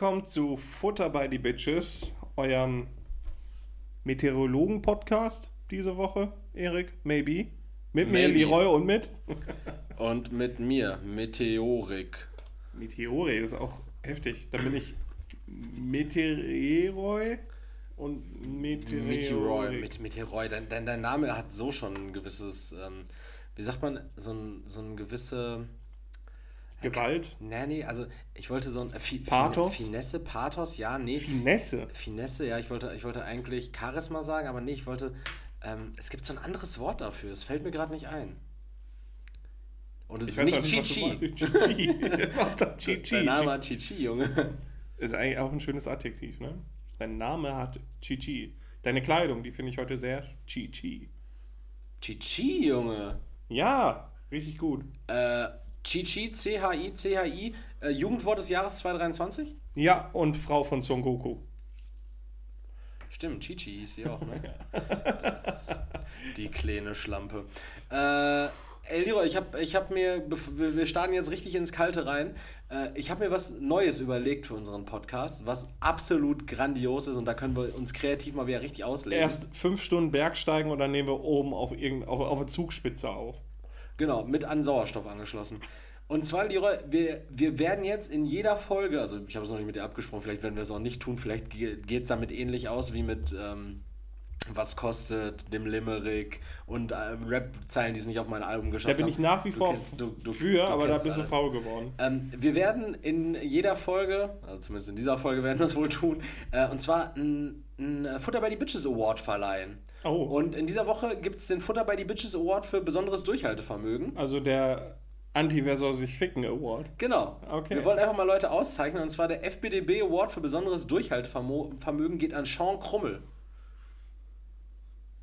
Willkommen zu Futter bei die Bitches, eurem Meteorologen-Podcast diese Woche, Erik, maybe. Mit mir, Maybe. Leroy und mit. Und mit mir, Meteorik. Meteore, das ist auch heftig. Da bin ich Meteoroy und Meteoroy. Meteoroid. Met Meteoroid. Dein, dein, dein Name hat so schon ein gewisses, ähm, wie sagt man, so ein, so ein gewisse. Gewalt, Nee, nee, also ich wollte so ein. Äh, Fi- Pathos? Finesse, Pathos, ja, nee. Finesse. Finesse, ja, ich wollte, ich wollte eigentlich Charisma sagen, aber nee, ich wollte. Ähm, es gibt so ein anderes Wort dafür, es fällt mir gerade nicht ein. Und es Ich ist nicht Chichi. Chichi. Dein. Name hat Chichi, Junge. Ist eigentlich auch ein schönes Adjektiv, ne? Dein Name hat Chichi. Deine Kleidung, die finde ich heute sehr Chichi. Chichi, Junge. Ja, richtig gut. Äh, Chichi, C-H-I, C-H-I, äh, Jugendwort des Jahres 2023? Ja, und Frau von Son Goku. Stimmt, Chichi hieß sie auch, ne? Die kleine Schlampe. Äh, ey, Leroy, ich habe ich hab mir, wir starten jetzt richtig ins Kalte rein, äh, ich habe mir was Neues überlegt für unseren Podcast, was absolut grandios ist und da können wir uns kreativ mal wieder richtig auslegen. Erst fünf Stunden Bergsteigen und dann nehmen wir oben auf, irgend, auf, auf eine Zugspitze auf. Genau, mit an Sauerstoff angeschlossen. Und zwar, Leroy, wir, wir werden jetzt in jeder Folge, also ich habe es noch nicht mit dir abgesprochen, vielleicht werden wir es auch nicht tun, vielleicht geht es damit ähnlich aus wie mit ähm, Was kostet, dem Limerick und ähm, Rap-Zeilen, die es nicht auf mein Album geschafft Da haben. bin ich nach wie vor kennst- du- du- für, du aber da bist du faul geworden. Ähm, wir werden in jeder Folge, also zumindest in dieser Folge werden wir es wohl tun, äh, und zwar ein, ein Futter by the Bitches Award verleihen. Oh. Und in dieser Woche gibt es den Futter by the Bitches Award für besonderes Durchhaltevermögen. Also der Anti-Wer soll sich ficken Award. Genau. Okay. Wir wollen einfach mal Leute auszeichnen. Und zwar der FBDB Award für besonderes Durchhaltevermögen geht an Sean Krummel.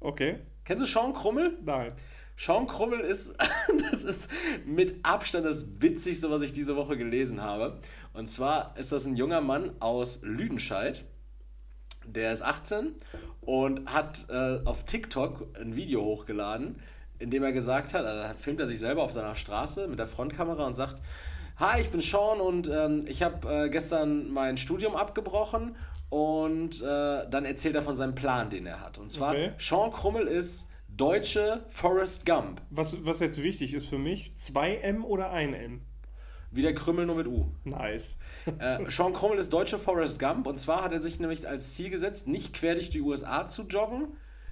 Okay, Kennst du Sean Krummel? nein. Sean Krummel ist, das ist mit Abstand das Witzigste, was ich diese Woche gelesen habe. Und zwar ist das ein junger Mann aus Lüdenscheid. Der ist 18 und hat äh, auf TikTok ein Video hochgeladen, in dem er gesagt hat, also da filmt er sich selber auf seiner Straße mit der Frontkamera und sagt, Hi, ich bin Sean und ähm, ich habe äh, gestern mein Studium abgebrochen und äh, dann erzählt er von seinem Plan, den er hat. Und zwar, Okay. Sean Krummel ist deutsche Forrest Gump. Was, was jetzt wichtig ist für mich, 2M oder 1M? Wie der Krümmel nur mit U. Nice. Äh, Sean Krummel ist deutsche Forrest Gump und zwar hat er sich nämlich als Ziel gesetzt, nicht quer durch die USA zu joggen,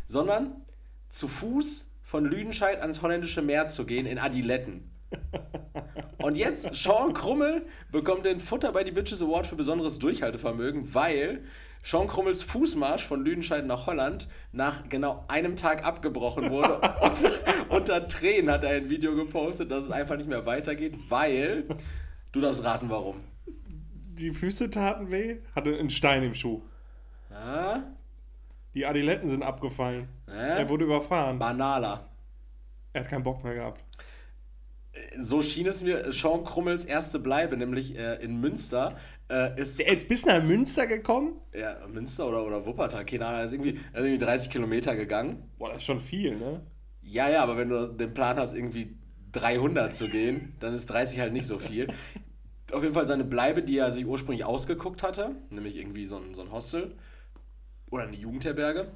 sondern zu Fuß von Lüdenscheid ans holländische Meer zu gehen in Adiletten. Und jetzt, Sean Krummel bekommt den Futter bei die Bitches Award für besonderes Durchhaltevermögen, weil Sean Krummels Fußmarsch von Lüdenscheid nach Holland nach genau einem Tag abgebrochen wurde. Und unter Tränen hat er ein Video gepostet, dass es einfach nicht mehr weitergeht, weil, du darfst raten, warum. Die Füße taten weh, hatte einen Stein im Schuh. Ja? Die Adiletten sind abgefallen. Hä? Er wurde überfahren. Banaler. Er hat keinen Bock mehr gehabt. So schien es mir, Sean Krummels erste Bleibe, nämlich äh, in Münster, äh, ist. Der ist bis nach Münster gekommen? Ja, Münster oder, oder Wuppertal, keine Ahnung, er ist irgendwie, er ist irgendwie 30 Kilometer gegangen. Boah, das ist schon viel, ne? Ja, ja, aber wenn du den Plan hast, irgendwie 300 zu gehen, dann ist 30 halt nicht so viel. Auf jeden Fall seine Bleibe, die er sich ursprünglich ausgeguckt hatte, nämlich irgendwie so ein, so ein Hostel oder eine Jugendherberge,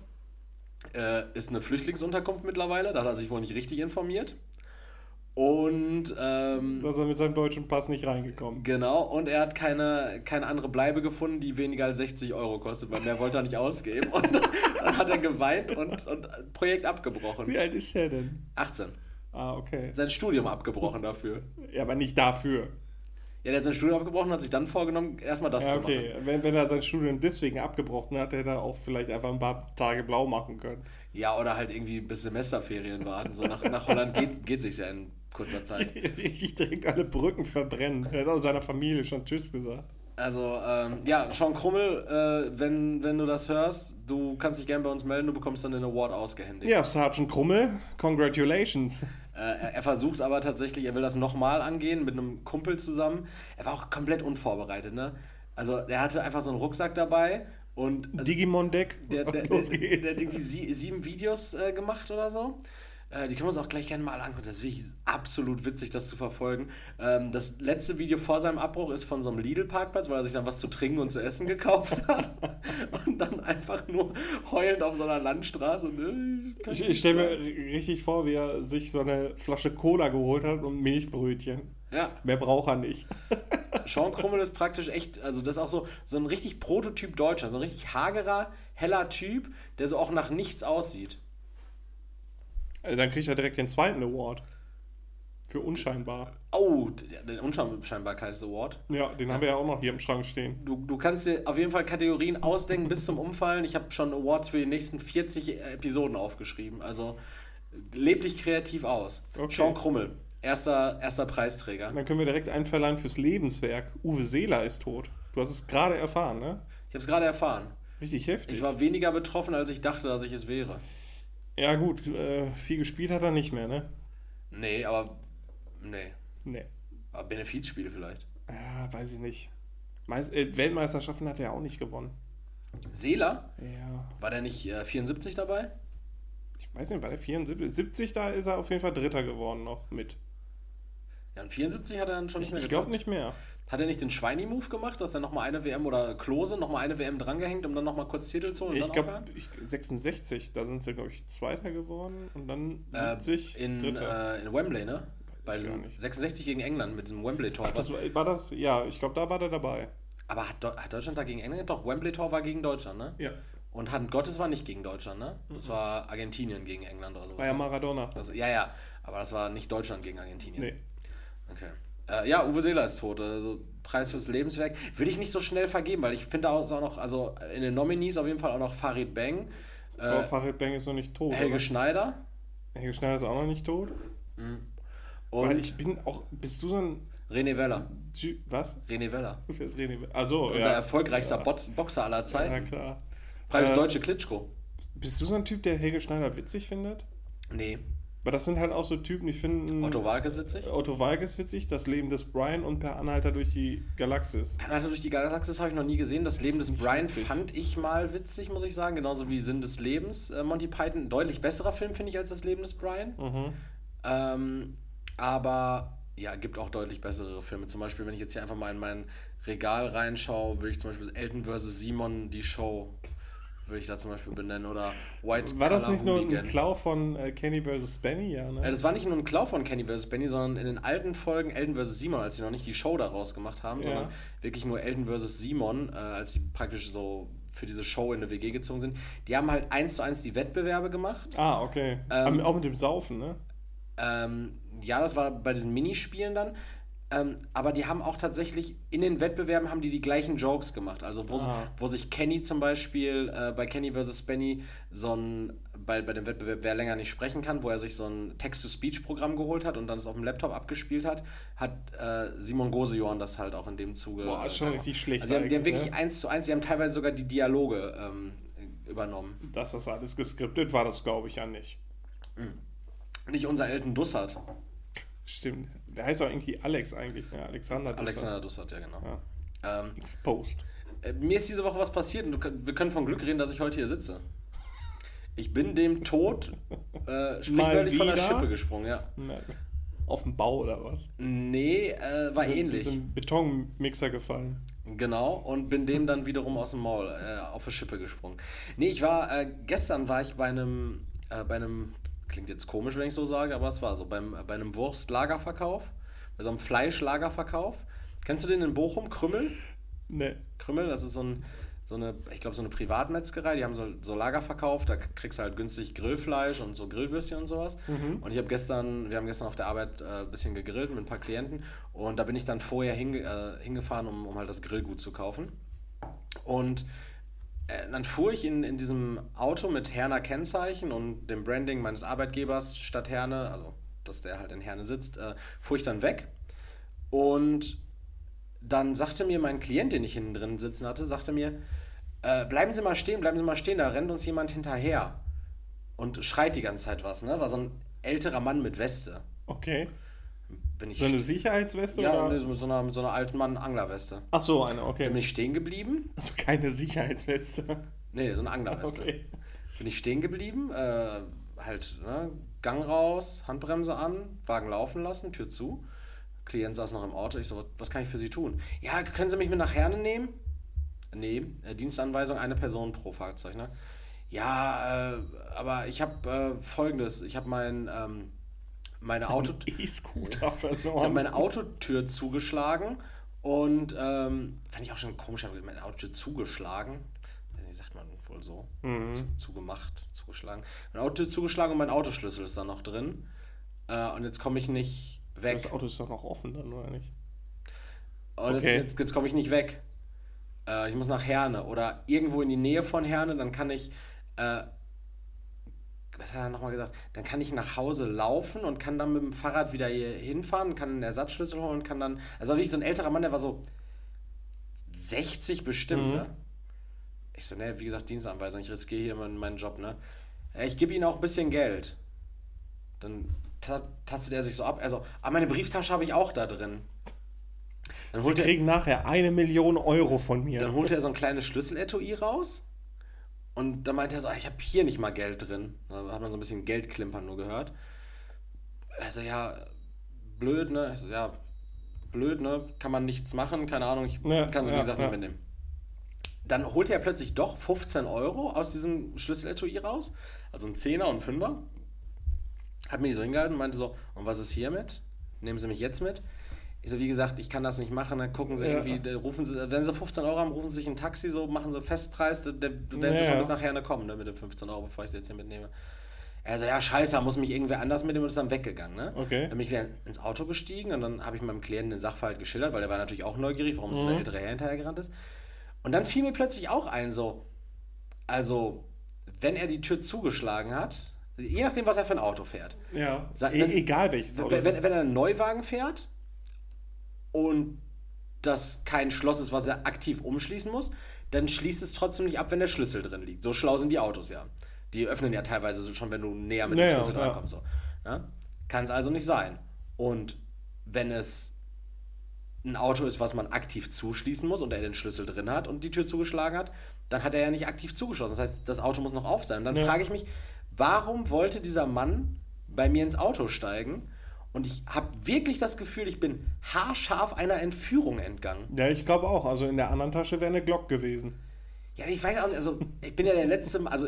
äh, ist eine Flüchtlingsunterkunft mittlerweile. Da hat er sich wohl nicht richtig informiert. Und ähm, Da ist er mit seinem deutschen Pass nicht reingekommen. Genau, und er hat keine, keine andere Bleibe gefunden, die weniger als 60 Euro kostet, weil mehr wollte er nicht ausgeben. Und dann hat er geweint und, und Projekt abgebrochen. Wie alt ist der denn? 18. Ah, okay. Sein Studium abgebrochen dafür. Ja, aber nicht dafür. Ja, der hat sein Studium abgebrochen und hat sich dann vorgenommen, erstmal das Ja, zu okay. machen. Wenn, wenn er sein Studium deswegen abgebrochen hat, hätte er auch vielleicht einfach ein paar Tage blau machen können. Ja, oder halt irgendwie bis Semesterferien warten. So nach, nach Holland geht, geht sich's ja in kurzer Zeit. Richtig direkt alle Brücken verbrennen. Er hat auch seiner Familie schon Tschüss gesagt. Also, ähm, ja, Sean Krummel, äh, wenn, wenn du das hörst, du kannst dich gerne bei uns melden, du bekommst dann den Award ausgehändigt. Ja, Sergeant Krummel, congratulations. Äh, er, er versucht aber tatsächlich, er will das nochmal angehen mit einem Kumpel zusammen. Er war auch komplett unvorbereitet, ne? Also er hatte einfach so einen Rucksack dabei und also, Digimon-Deck. der, der, der, der hat irgendwie sie, sieben Videos äh, gemacht oder so. Äh, die können wir uns auch gleich gerne mal angucken. Das ist wirklich absolut witzig, das zu verfolgen. Ähm, das letzte Video vor seinem Abbruch ist von so einem Lidl-Parkplatz, weil er sich dann was zu trinken und zu essen gekauft hat. und dann einfach nur heulend auf so einer Landstraße. Und, äh, Ich, ich stelle mir richtig vor, wie er sich so eine Flasche Cola geholt hat und Milchbrötchen. Ja, Mehr braucht er nicht. Sean Krummel ist praktisch echt, also das ist auch so, so ein richtig Prototyp Deutscher, so ein richtig hagerer, heller Typ, der so auch nach nichts aussieht. Äh, Dann kriegt er direkt den zweiten Award. Für unscheinbar. Oh, der, der Unscheinbarkeits-Award. Ja, den haben wir ja auch noch hier im Schrank stehen. Du, du kannst dir auf jeden Fall Kategorien ausdenken bis zum Umfallen. Ich habe schon Awards für die nächsten 40 Episoden aufgeschrieben. Also leb dich kreativ aus. Okay. Sean Krummel, erster, erster Preisträger. Dann können wir direkt einen verleihen fürs Lebenswerk. Uwe Seeler ist tot. Du hast es gerade erfahren, ne? Ich habe es gerade erfahren. Richtig heftig. Ich war weniger betroffen, als ich dachte, dass ich es wäre. Ja, gut, äh, viel gespielt hat er nicht mehr, ne? Nee, aber. Nee. Nee. Aber Benefizspiele vielleicht. Ja, weiß ich nicht. Meist, äh, Weltmeisterschaften hat er auch nicht gewonnen. Seeler? Ja. War der nicht äh, 74 dabei? Ich weiß nicht, war der 74? 70, da ist er auf jeden Fall Dritter geworden noch mit. Ja, und 74 hat er dann schon nicht mehr Ich glaube gezockt. nicht mehr. Hat er nicht den Schweini-Move gemacht, dass er nochmal eine WM oder Klose nochmal eine WM drangehängt, um dann nochmal kurz Titel zu holen und Ich dann glaube, aufhören? 66, da sind sie, glaube ich, Zweiter geworden und dann Äh, 70 in, Dritter. äh, in Wembley, ne? Bei Weiß ich diesem gar nicht. 66 gegen England mit diesem Wembley-Tor. Das war, war das, ja, ich glaube, da war der dabei. Aber hat, hat Deutschland da gegen England? Doch, Wembley-Tor war gegen Deutschland, ne? Ja. Und Hand Gottes war nicht gegen Deutschland, ne? Das war Argentinien gegen England oder sowas. War ja ne? Maradona. also, ja, ja, aber das war nicht Deutschland gegen Argentinien. Nee. Okay. Äh, ja, Uwe Seeler ist tot. Also Preis fürs Lebenswerk. Würde ich nicht so schnell vergeben, weil ich finde auch, auch noch, also in den Nominees auf jeden Fall auch noch Farid Bang, Aber äh, Farid Bang ist noch nicht tot. Helge oder? Schneider Helge Schneider ist auch noch nicht tot. und Weil ich bin auch, bist du so ein René Weller. Was? René Weller. Wer ist René? Also, Unser ja. erfolgreichster ja. Box Boxer aller Ja, Zeiten. klar. Preis Äh, deutsche Klitschko. Bist du so ein Typ, der Helge Schneider witzig findet? Nee. Weil das sind halt auch so Typen, die finden Otto Walke ist witzig. Otto Walkes witzig, das Leben des Brian und Per Anhalter durch die Galaxis. Kanada durch die Galaxis habe ich noch nie gesehen. Das Leben des Brian witzig. fand ich mal witzig, muss ich sagen. Genauso wie Sinn des Lebens. Äh, Monty Python, ein deutlich besserer Film, finde ich, als das Leben des Brian. Mhm. Ähm, aber ja, gibt auch deutlich bessere Filme. Zum Beispiel, wenn ich jetzt hier einfach mal in mein Regal reinschaue, würde ich zum Beispiel Elton vs. Simon, die Show, würde ich da zum Beispiel benennen. Oder White War das nicht nur ein. Klau von äh, Kenny vs. Benny? Ja, ne? Äh, das war nicht nur ein Klau von Kenny vs. Benny, sondern in den alten Folgen Elton vs. Simon, als sie noch nicht die Show daraus gemacht haben, Ja. sondern wirklich nur Elton vs. Simon, äh, als sie praktisch so für diese Show in eine WG gezogen sind. Die haben halt eins zu eins die Wettbewerbe gemacht. ah, okay. Ähm, auch mit dem Saufen, ne? Ähm, ja, das war bei diesen Minispielen dann. Ähm, aber die haben auch tatsächlich in den Wettbewerben haben die die gleichen Jokes gemacht. Also wo, Ah. wo sich Kenny zum Beispiel äh, bei Kenny vs. Benny so ein, bei, bei dem Wettbewerb, wer länger nicht sprechen kann, wo er sich so ein Text-to-Speech-Programm geholt hat und dann es auf dem Laptop abgespielt hat, hat äh, Simon Gosejohann das halt auch in dem Zuge. Boah, ist schon äh, richtig schlecht Also die haben, die haben wirklich ne? eins zu eins, die haben teilweise sogar die Dialoge ähm, übernommen. Dass das alles geskriptet war, das glaube ich ja nicht. Nicht unser Elton Dussert. Stimmt. Der heißt auch irgendwie Alex eigentlich, ne? Alexander. Dussert. Alexander Dussert, ja genau. Ja. Ähm, Exposed. Äh, Mir ist diese Woche was passiert und wir können von Glück reden, dass ich heute hier sitze. Ich bin dem Tod äh, sprichwörtlich von der? Schippe gesprungen, ja. Ne. Auf dem Bau oder was? Nee, äh, war Sind- ähnlich. Ist im Betonmixer gefallen. Genau, und bin dem dann wiederum aus dem Maul äh, auf die Schippe gesprungen. Nee, ich war, äh, gestern war ich bei einem, äh, bei einem, klingt jetzt komisch, wenn ich so sage, aber es war so, beim, bei einem Wurstlagerverkauf, bei so einem Fleischlagerverkauf. Kennst du den in Bochum, Krümmel? Ne. Krümmel, das ist so, ein, so eine, ich glaube, so eine Privatmetzgerei, die haben so, so Lager verkauft, da kriegst du halt günstig Grillfleisch und so Grillwürstchen und sowas. Und ich habe gestern, wir haben gestern auf der Arbeit äh, ein bisschen gegrillt mit ein paar Klienten und da bin ich dann vorher hinge, äh, hingefahren, um, um halt das Grillgut zu kaufen. Und dann fuhr ich in, in diesem Auto mit Herner Kennzeichen und dem Branding meines Arbeitgebers statt Herne, also dass der halt in Herne sitzt, äh, fuhr ich dann weg. Und dann sagte mir mein Klient, den ich hinten drin sitzen hatte, sagte mir, äh, bleiben Sie mal stehen, bleiben Sie mal stehen, da rennt uns jemand hinterher und schreit die ganze Zeit was, ne? War so ein älterer Mann mit Weste. Okay. Bin ich So eine Sicherheitsweste ja, oder? mit so einer, mit so einer alten Mann Anglerweste. Ach so, eine, okay. bin ich stehen geblieben. Also keine Sicherheitsweste. Nee, so eine Anglerweste. Okay. Bin ich stehen geblieben, äh, halt, ne, Gang raus, Handbremse an, Wagen laufen lassen, Tür zu. Klient saß noch im Auto. Ich so, was, kann ich für Sie tun? Ja, können Sie mich mit nach Herne nehmen? Nee, äh, Dienstanweisung, eine Person pro Fahrzeug, ne? Ja, äh, aber ich habe äh, folgendes. Ich habe mein, ähm, meine Auto... E-Scooter Ich habe verloren. meine Autotür zugeschlagen und ähm, fand ich auch schon komisch, ich habe meine Autotür zugeschlagen. Wie sagt man wohl so? Zu, zugemacht, zugeschlagen. Meine Autotür zugeschlagen und mein Autoschlüssel ist da noch drin. Äh, und jetzt komme ich nicht weg. Das Auto ist doch noch offen dann, oder nicht? Und jetzt, Okay. jetzt, jetzt komme ich nicht weg. Äh, ich muss nach Herne oder irgendwo in die Nähe von Herne, dann kann ich. Äh, was hat er nochmal gesagt? Dann kann ich nach Hause laufen und kann dann mit dem Fahrrad wieder hier hinfahren, kann einen Ersatzschlüssel holen, kann dann. Also wirklich so ein älterer Mann, der war so 60 bestimmt, Mhm. ne? Ich so, ne, wie gesagt, Dienstanweisung, ich riskiere hier meinen, meinen Job, ne? Ich gebe ihnen auch ein bisschen Geld. Dann ta tastet er sich so ab. Also, ah, meine Brieftasche habe ich auch da drin. Dann Sie holt er, kriegen nachher eine Million Euro von mir. dann holte er so ein kleines Schlüsseletui raus. Und dann meinte er so, ah, ich habe hier nicht mal Geld drin. Da hat man so ein bisschen Geldklimpern nur gehört. Also ja, blöd, ne? So, ja, blöd, ne? Kann man nichts machen, keine Ahnung, ich Ja, kann es wie ja, gesagt ja. nicht mitnehmen. Dann holte er plötzlich doch 15 Euro aus diesem Schlüsseletui raus. Also ein Zehner und ein Fünfer. Hat mir die so hingehalten und meinte so, und was ist hiermit? Nehmen Sie mich jetzt mit? Ich so, wie gesagt, ich kann das nicht machen. Dann gucken Sie Ja. irgendwie, rufen Sie, wenn Sie 15 Euro haben, rufen Sie sich ein Taxi, so machen Sie Festpreis, da, da werden Sie Ja, schon ja. bis nachher kommen, ne, mit den 15 Euro, bevor ich sie jetzt hier mitnehme. Er so, ja, scheiße, da muss mich irgendwer anders mitnehmen und ist dann weggegangen. Ne? Okay. Dann bin ich wieder ins Auto gestiegen und dann habe ich meinem Klienten den Sachverhalt geschildert, weil er war natürlich auch neugierig, warum Mhm. dieser ältere Herr hinterhergerannt ist. Und dann fiel mir plötzlich auch ein, so, also, wenn er die Tür zugeschlagen hat, je nachdem, was er für ein Auto fährt, ja. E egal welches Auto. wenn, wenn er einen Neuwagen fährt und das kein Schloss ist, was er aktiv umschließen muss, dann schließt es trotzdem nicht ab, wenn der Schlüssel drin liegt. So schlau sind die Autos ja. Die öffnen ja teilweise so schon, wenn du näher mit dem Ja, ja, Schlüssel ja. drankommst. So. Ja? Kann es also nicht sein. Und wenn es ein Auto ist, was man aktiv zuschließen muss und er den Schlüssel drin hat und die Tür zugeschlagen hat, dann hat er ja nicht aktiv zugeschlossen. Das heißt, das Auto muss noch auf sein. Und dann Ja. frage ich mich, warum wollte dieser Mann bei mir ins Auto steigen? Und ich habe wirklich das Gefühl, ich bin haarscharf einer Entführung entgangen. ja, ich glaube auch. Also in der anderen Tasche wäre eine Glock gewesen. Ja, ich weiß auch nicht, also ich bin ja der Letzte, also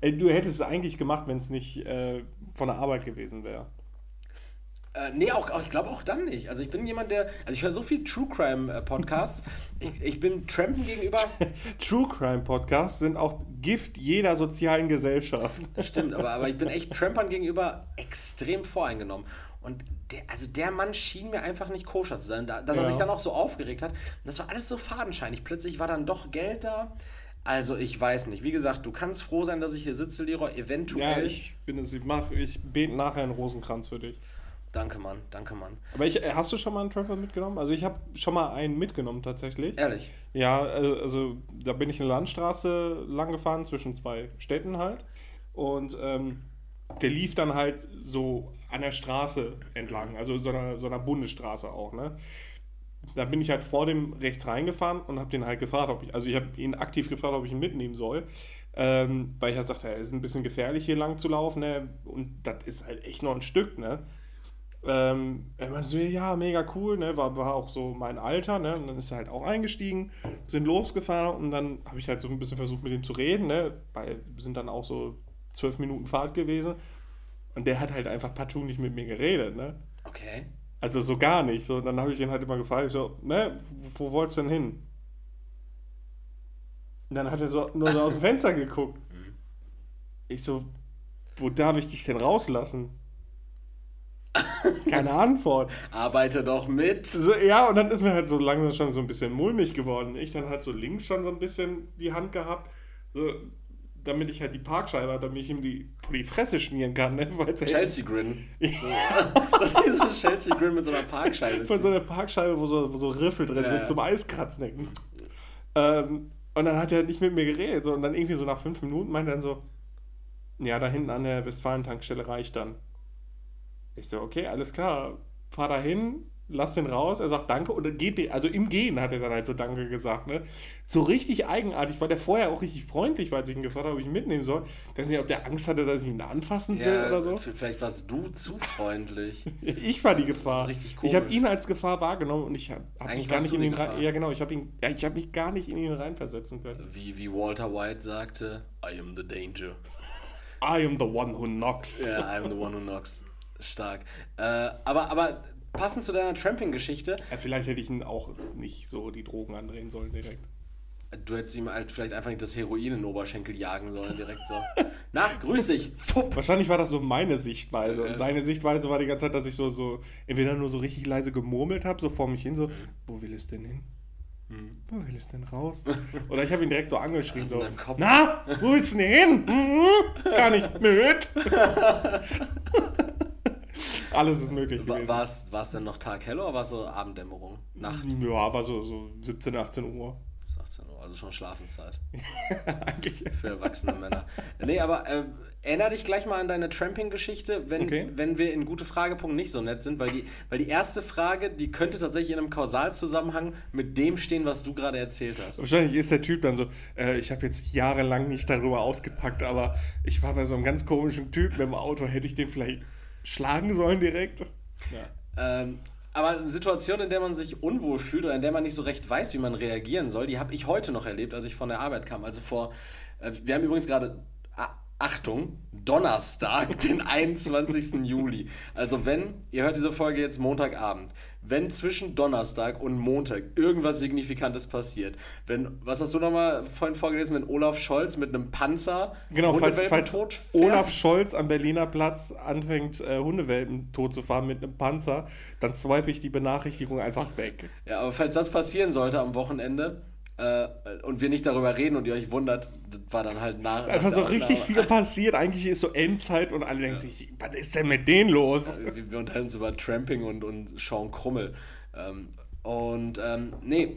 Ey, du hättest es eigentlich gemacht, wenn es nicht äh, von der Arbeit gewesen wäre. Äh, nee, auch, auch, ich glaube auch dann nicht. Also ich bin jemand, der, also ich höre so viel True Crime äh, Podcasts. ich, ich bin Trampen gegenüber. True Crime Podcasts sind auch Gift jeder sozialen Gesellschaft. Stimmt, aber, aber ich bin echt Trampern gegenüber extrem voreingenommen. Und der, also der Mann schien mir einfach nicht koscher zu sein. Da, dass er Ja. sich dann auch so aufgeregt hat, das war alles so fadenscheinig. Plötzlich war dann doch Geld da. Also ich weiß nicht. Wie gesagt, du kannst froh sein, dass ich hier sitze, Leroy. Ja, Eventuell. ich bin es. Ich mach, ich bete nachher einen Rosenkranz für dich. Danke, Mann. Danke, Mann. Aber ich, äh, hast du schon mal einen Trapper mitgenommen? Also ich habe schon mal einen mitgenommen tatsächlich. Ehrlich. Ja, äh, also da bin ich eine Landstraße lang gefahren zwischen zwei Städten halt. Und ähm, der lief dann halt so an der Straße entlang, also so einer, so einer Bundesstraße auch, ne? Da bin ich halt vor dem rechts reingefahren und habe den halt gefragt, ob ich, also ich habe ihn aktiv gefragt, ob ich ihn mitnehmen soll. Ähm, weil ich ja sagte, es ist ein bisschen gefährlich hier lang zu laufen, ne? Und das ist halt echt noch ein Stück, ne? Ähm, er meinte so, ja, mega cool, ne? War, war auch so mein Alter, ne? Und dann ist er halt auch eingestiegen, sind losgefahren und dann habe ich halt so ein bisschen versucht, mit ihm zu reden, ne? Weil wir sind dann auch so zwölf Minuten Fahrt gewesen. Und der hat halt einfach partout nicht mit mir geredet, ne? Okay. Also so gar nicht. So, dann habe ich ihn halt immer gefragt, so, ne, wo, wo wolltest du denn hin? Und dann hat er so nur so aus dem Fenster geguckt. Ich so, wo darf ich dich denn rauslassen? Keine Antwort. Arbeite doch mit. So, ja, und dann ist mir halt so langsam schon so ein bisschen mulmig geworden. Ich dann halt so links schon so ein bisschen die Hand gehabt, so, damit ich halt die Parkscheibe, habe, damit ich ihm die die Fresse schmieren kann. Ne? Ja- Chelsea Grin. das ist so ein Chelsea Grin mit so einer Parkscheibe. Von so einer Parkscheibe, wo so, wo so Riffel drin Ja. sind, zum Eiskratzen. Ähm, und dann hat er nicht mit mir geredet. So, und dann irgendwie so nach fünf Minuten meinte er dann so, ja, da hinten an der Westfalen-Tankstelle reicht dann. Ich so, okay, alles klar, fahr da hin, lass den raus, er sagt Danke und dann geht der, also im Gehen hat er dann halt so Danke gesagt, ne? So richtig eigenartig, weil der vorher auch richtig freundlich war, als ich ihn gefragt habe, ob ich ihn mitnehmen soll. Ich weiß nicht, ob der Angst hatte, dass ich ihn anfassen will Ja, oder so. vielleicht warst du zu freundlich. Ich war die Gefahr. Das ist richtig ich habe komisch. ihn als Gefahr wahrgenommen und ich habe mich gar nicht in ihn rein, ja genau, ich habe ihn ja, ich habe mich gar nicht in ihn reinversetzen können. Wie, wie Walter White sagte, I am the danger. I am the one who knocks. Ja, I am the one who knocks. Stark. Äh, aber, aber passend zu deiner Tramping-Geschichte, Ja, vielleicht hätte ich ihn auch nicht so die Drogen andrehen sollen direkt. du hättest ihm halt vielleicht einfach nicht das Heroin in den Oberschenkel jagen sollen, direkt so. Na, grüß dich. Fupp. Wahrscheinlich war das so meine Sichtweise. Und seine Sichtweise war die ganze Zeit, dass ich so, so entweder nur so richtig leise gemurmelt habe, so vor mich hin, so, wo will es denn hin? Wo will es denn raus? Oder ich habe ihn direkt so angeschrien, so, na, wo willst du denn hin? Mhm, Gar nicht mit. Alles ist möglich War, gewesen. war's, war's denn noch Tag hell oder war es so Abenddämmerung? Nacht, Ja, war so, so 17, 18 Uhr. 18 Uhr, also schon Schlafenszeit. Eigentlich. Für erwachsene Männer. Nee, aber äh, erinnere dich gleich mal an deine Tramping-Geschichte, wenn, Okay. wenn wir in gute Fragepunkt nicht so nett sind, weil die, weil die erste Frage, die könnte tatsächlich in einem Kausalzusammenhang mit dem stehen, was du gerade erzählt hast. Wahrscheinlich ist der Typ dann so, äh, ich habe jetzt jahrelang nicht darüber ausgepackt, aber ich war bei so einem ganz komischen Typen im Auto. Hätte ich den vielleicht schlagen sollen direkt? Ja. Ähm, aber eine Situation, in der man sich unwohl fühlt oder in der man nicht so recht weiß, wie man reagieren soll, die habe ich heute noch erlebt, als ich von der Arbeit kam. Also vor, äh, wir haben übrigens gerade, Achtung, Donnerstag, den 21. Juli. Also wenn, ihr hört diese Folge jetzt Montagabend, wenn zwischen Donnerstag und Montag irgendwas Signifikantes passiert, wenn, was hast du nochmal vorhin vorgelesen, wenn Olaf Scholz mit einem Panzer Genau, falls, falls totfährt? Olaf Scholz am Berliner Platz anfängt, äh, Hundewelpen tot zu fahren mit einem Panzer, dann swipe ich die Benachrichtigung einfach weg. Ja, aber falls das passieren sollte am Wochenende äh, und wir nicht darüber reden und ihr euch wundert, das war dann halt nach. Einfach so richtig viel passiert. Eigentlich ist so Endzeit und alle denken sich, was ist denn mit denen los? Wir wir unterhalten uns über Tramping und, und Sean Krummel. Ähm, und ähm, nee,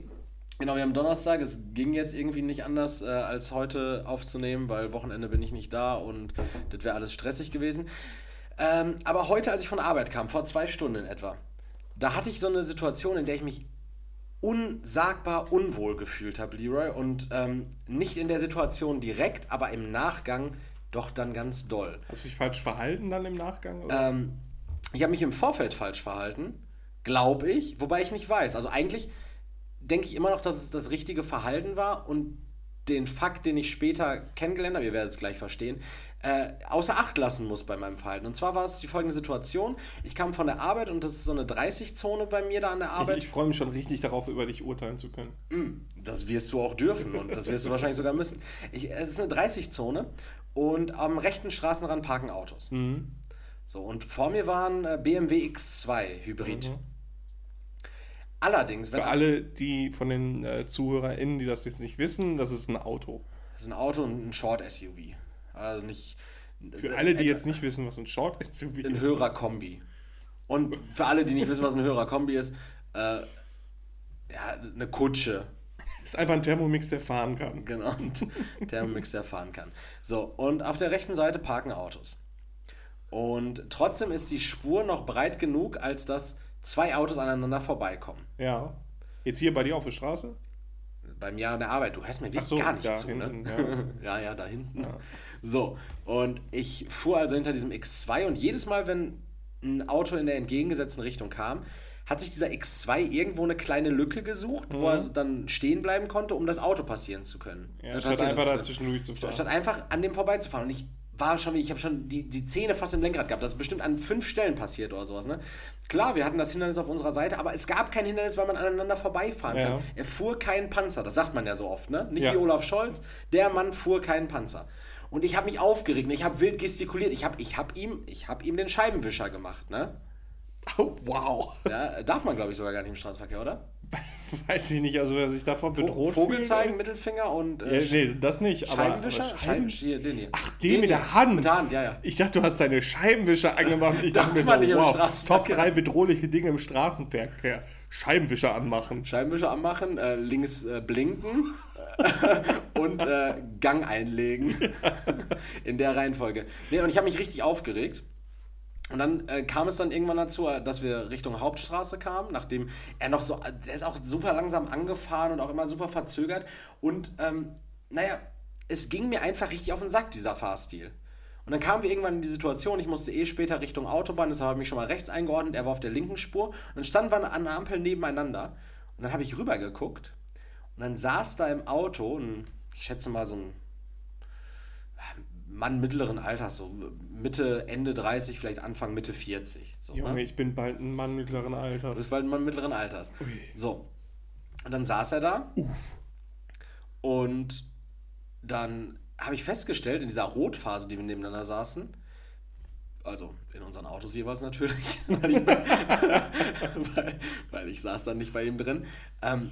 genau, wir haben Donnerstag. Es ging jetzt irgendwie nicht anders, äh, als heute aufzunehmen, weil Wochenende bin ich nicht da und das wäre alles stressig gewesen. Ähm, aber heute, als ich von Arbeit kam, vor zwei Stunden etwa, da hatte ich so eine Situation, in der ich mich unsagbar unwohl gefühlt habe, Leroy. Und ähm, nicht in der Situation direkt, aber im Nachgang doch dann ganz doll. Hast du dich falsch verhalten dann im Nachgang? Ähm, ich habe mich im Vorfeld falsch verhalten, glaube ich, wobei ich nicht weiß. Also eigentlich denke ich immer noch, dass es das richtige Verhalten war und den Fakt, den ich später kennengelernt habe, ihr werdet es gleich verstehen, äh, außer Acht lassen muss bei meinem Verhalten. Und zwar war es die folgende Situation. Ich kam von der Arbeit und das ist so eine 30-Zone bei mir da an der ich Arbeit. ich freue mich schon richtig darauf, über dich urteilen zu können. Das wirst du auch dürfen und das wirst du wahrscheinlich sogar müssen. Ich, es ist eine 30-Zone und am rechten Straßenrand parken Autos. So, und vor mir war ein äh, BMW X2 Hybrid. Allerdings, wenn Für alle, die von den äh, ZuhörerInnen, die das jetzt nicht wissen, das ist ein Auto. das ist ein Auto und ein Short SUV. Also nicht Für alle, die jetzt nicht wissen, was ein Short SUV ein ist. Hörer-Kombi. Und für alle, die nicht wissen, was ein Hörer-Kombi ist, äh, ja, eine Kutsche. Ist einfach ein Thermomix, der fahren kann. Genau, und Thermomix, der fahren kann. So, und auf der rechten Seite parken Autos. Und trotzdem ist die Spur noch breit genug, als dass zwei Autos aneinander vorbeikommen. Ja. Jetzt hier bei dir auf der Straße? Bei mir an der Arbeit. Du hörst mir wirklich so, gar nicht zu, hinten, ne? ja, ja, da hinten. So, und ich fuhr also hinter diesem X2 und jedes Mal, wenn ein Auto in der entgegengesetzten Richtung kam, hat sich dieser X2 irgendwo eine kleine Lücke gesucht, wo er dann stehen bleiben konnte, um das Auto passieren zu können. Ja, Äh, statt einfach zu da können. zwischendurch zu fahren. Statt einfach an dem vorbeizufahren. Und ich war schon, wie- ich habe schon die, die Zähne fast im Lenkrad gehabt. Das ist bestimmt an fünf Stellen passiert oder sowas. Ne? Klar, wir hatten das Hindernis auf unserer Seite, aber es gab kein Hindernis, weil man aneinander vorbeifahren Ja. kann. Er fuhr keinen Panzer. Das sagt man ja so oft, ne? Nicht Ja. wie Olaf Scholz. Der Mann fuhr keinen Panzer. Und ich habe mich aufgeregt, ich habe wild gestikuliert. Ich habe ich hab ihm, ich hab ihm den Scheibenwischer gemacht. Ne? Oh, wow. Ja, darf man, glaube ich, sogar gar nicht im Straßenverkehr, oder? Weiß ich nicht, also wer sich davon bedroht Vogel zeigen. Mittelfinger und äh, Ja, nee, das nicht. Aber, Scheibenwischer? aber Scheiben, Scheiben den hier. Ach, den, mit der Hand. Mit der Hand, ja, ja. Ich dachte, du hast deine Scheibenwischer angemacht. Ich dachte mir nicht so, im wow. Top 3 bedrohliche Dinge im Straßenverkehr. Scheibenwischer anmachen. Scheibenwischer anmachen, äh, links äh, blinken äh, und äh, Gang einlegen. In der Reihenfolge. Nee, und ich habe mich richtig aufgeregt. Und dann äh, kam es dann irgendwann dazu, äh, dass wir Richtung Hauptstraße kamen, nachdem er noch so, der ist auch super langsam angefahren und auch immer super verzögert. Und ähm, naja, es ging mir einfach richtig auf den Sack, dieser Fahrstil. Und dann kamen wir irgendwann in die Situation, ich musste eh später Richtung Autobahn, deshalb habe ich mich schon mal rechts eingeordnet, er war auf der linken Spur. Und dann standen wir an der Ampel nebeneinander. Und dann habe ich rübergeguckt und dann saß da im Auto ein, ich schätze mal so ein Mann mittleren Alters, so Mitte, Ende 30, vielleicht Anfang, Mitte 40. So, Junge, ne? ich bin bald ein Mann mittleren Alters. ist bald ein Mann mittleren Alters. So. Und dann saß er da. Und dann habe ich festgestellt, in dieser Rotphase, die wir nebeneinander saßen, also in unseren Autos jeweils natürlich, weil ich, weil, weil ich saß dann nicht bei ihm drin, ähm,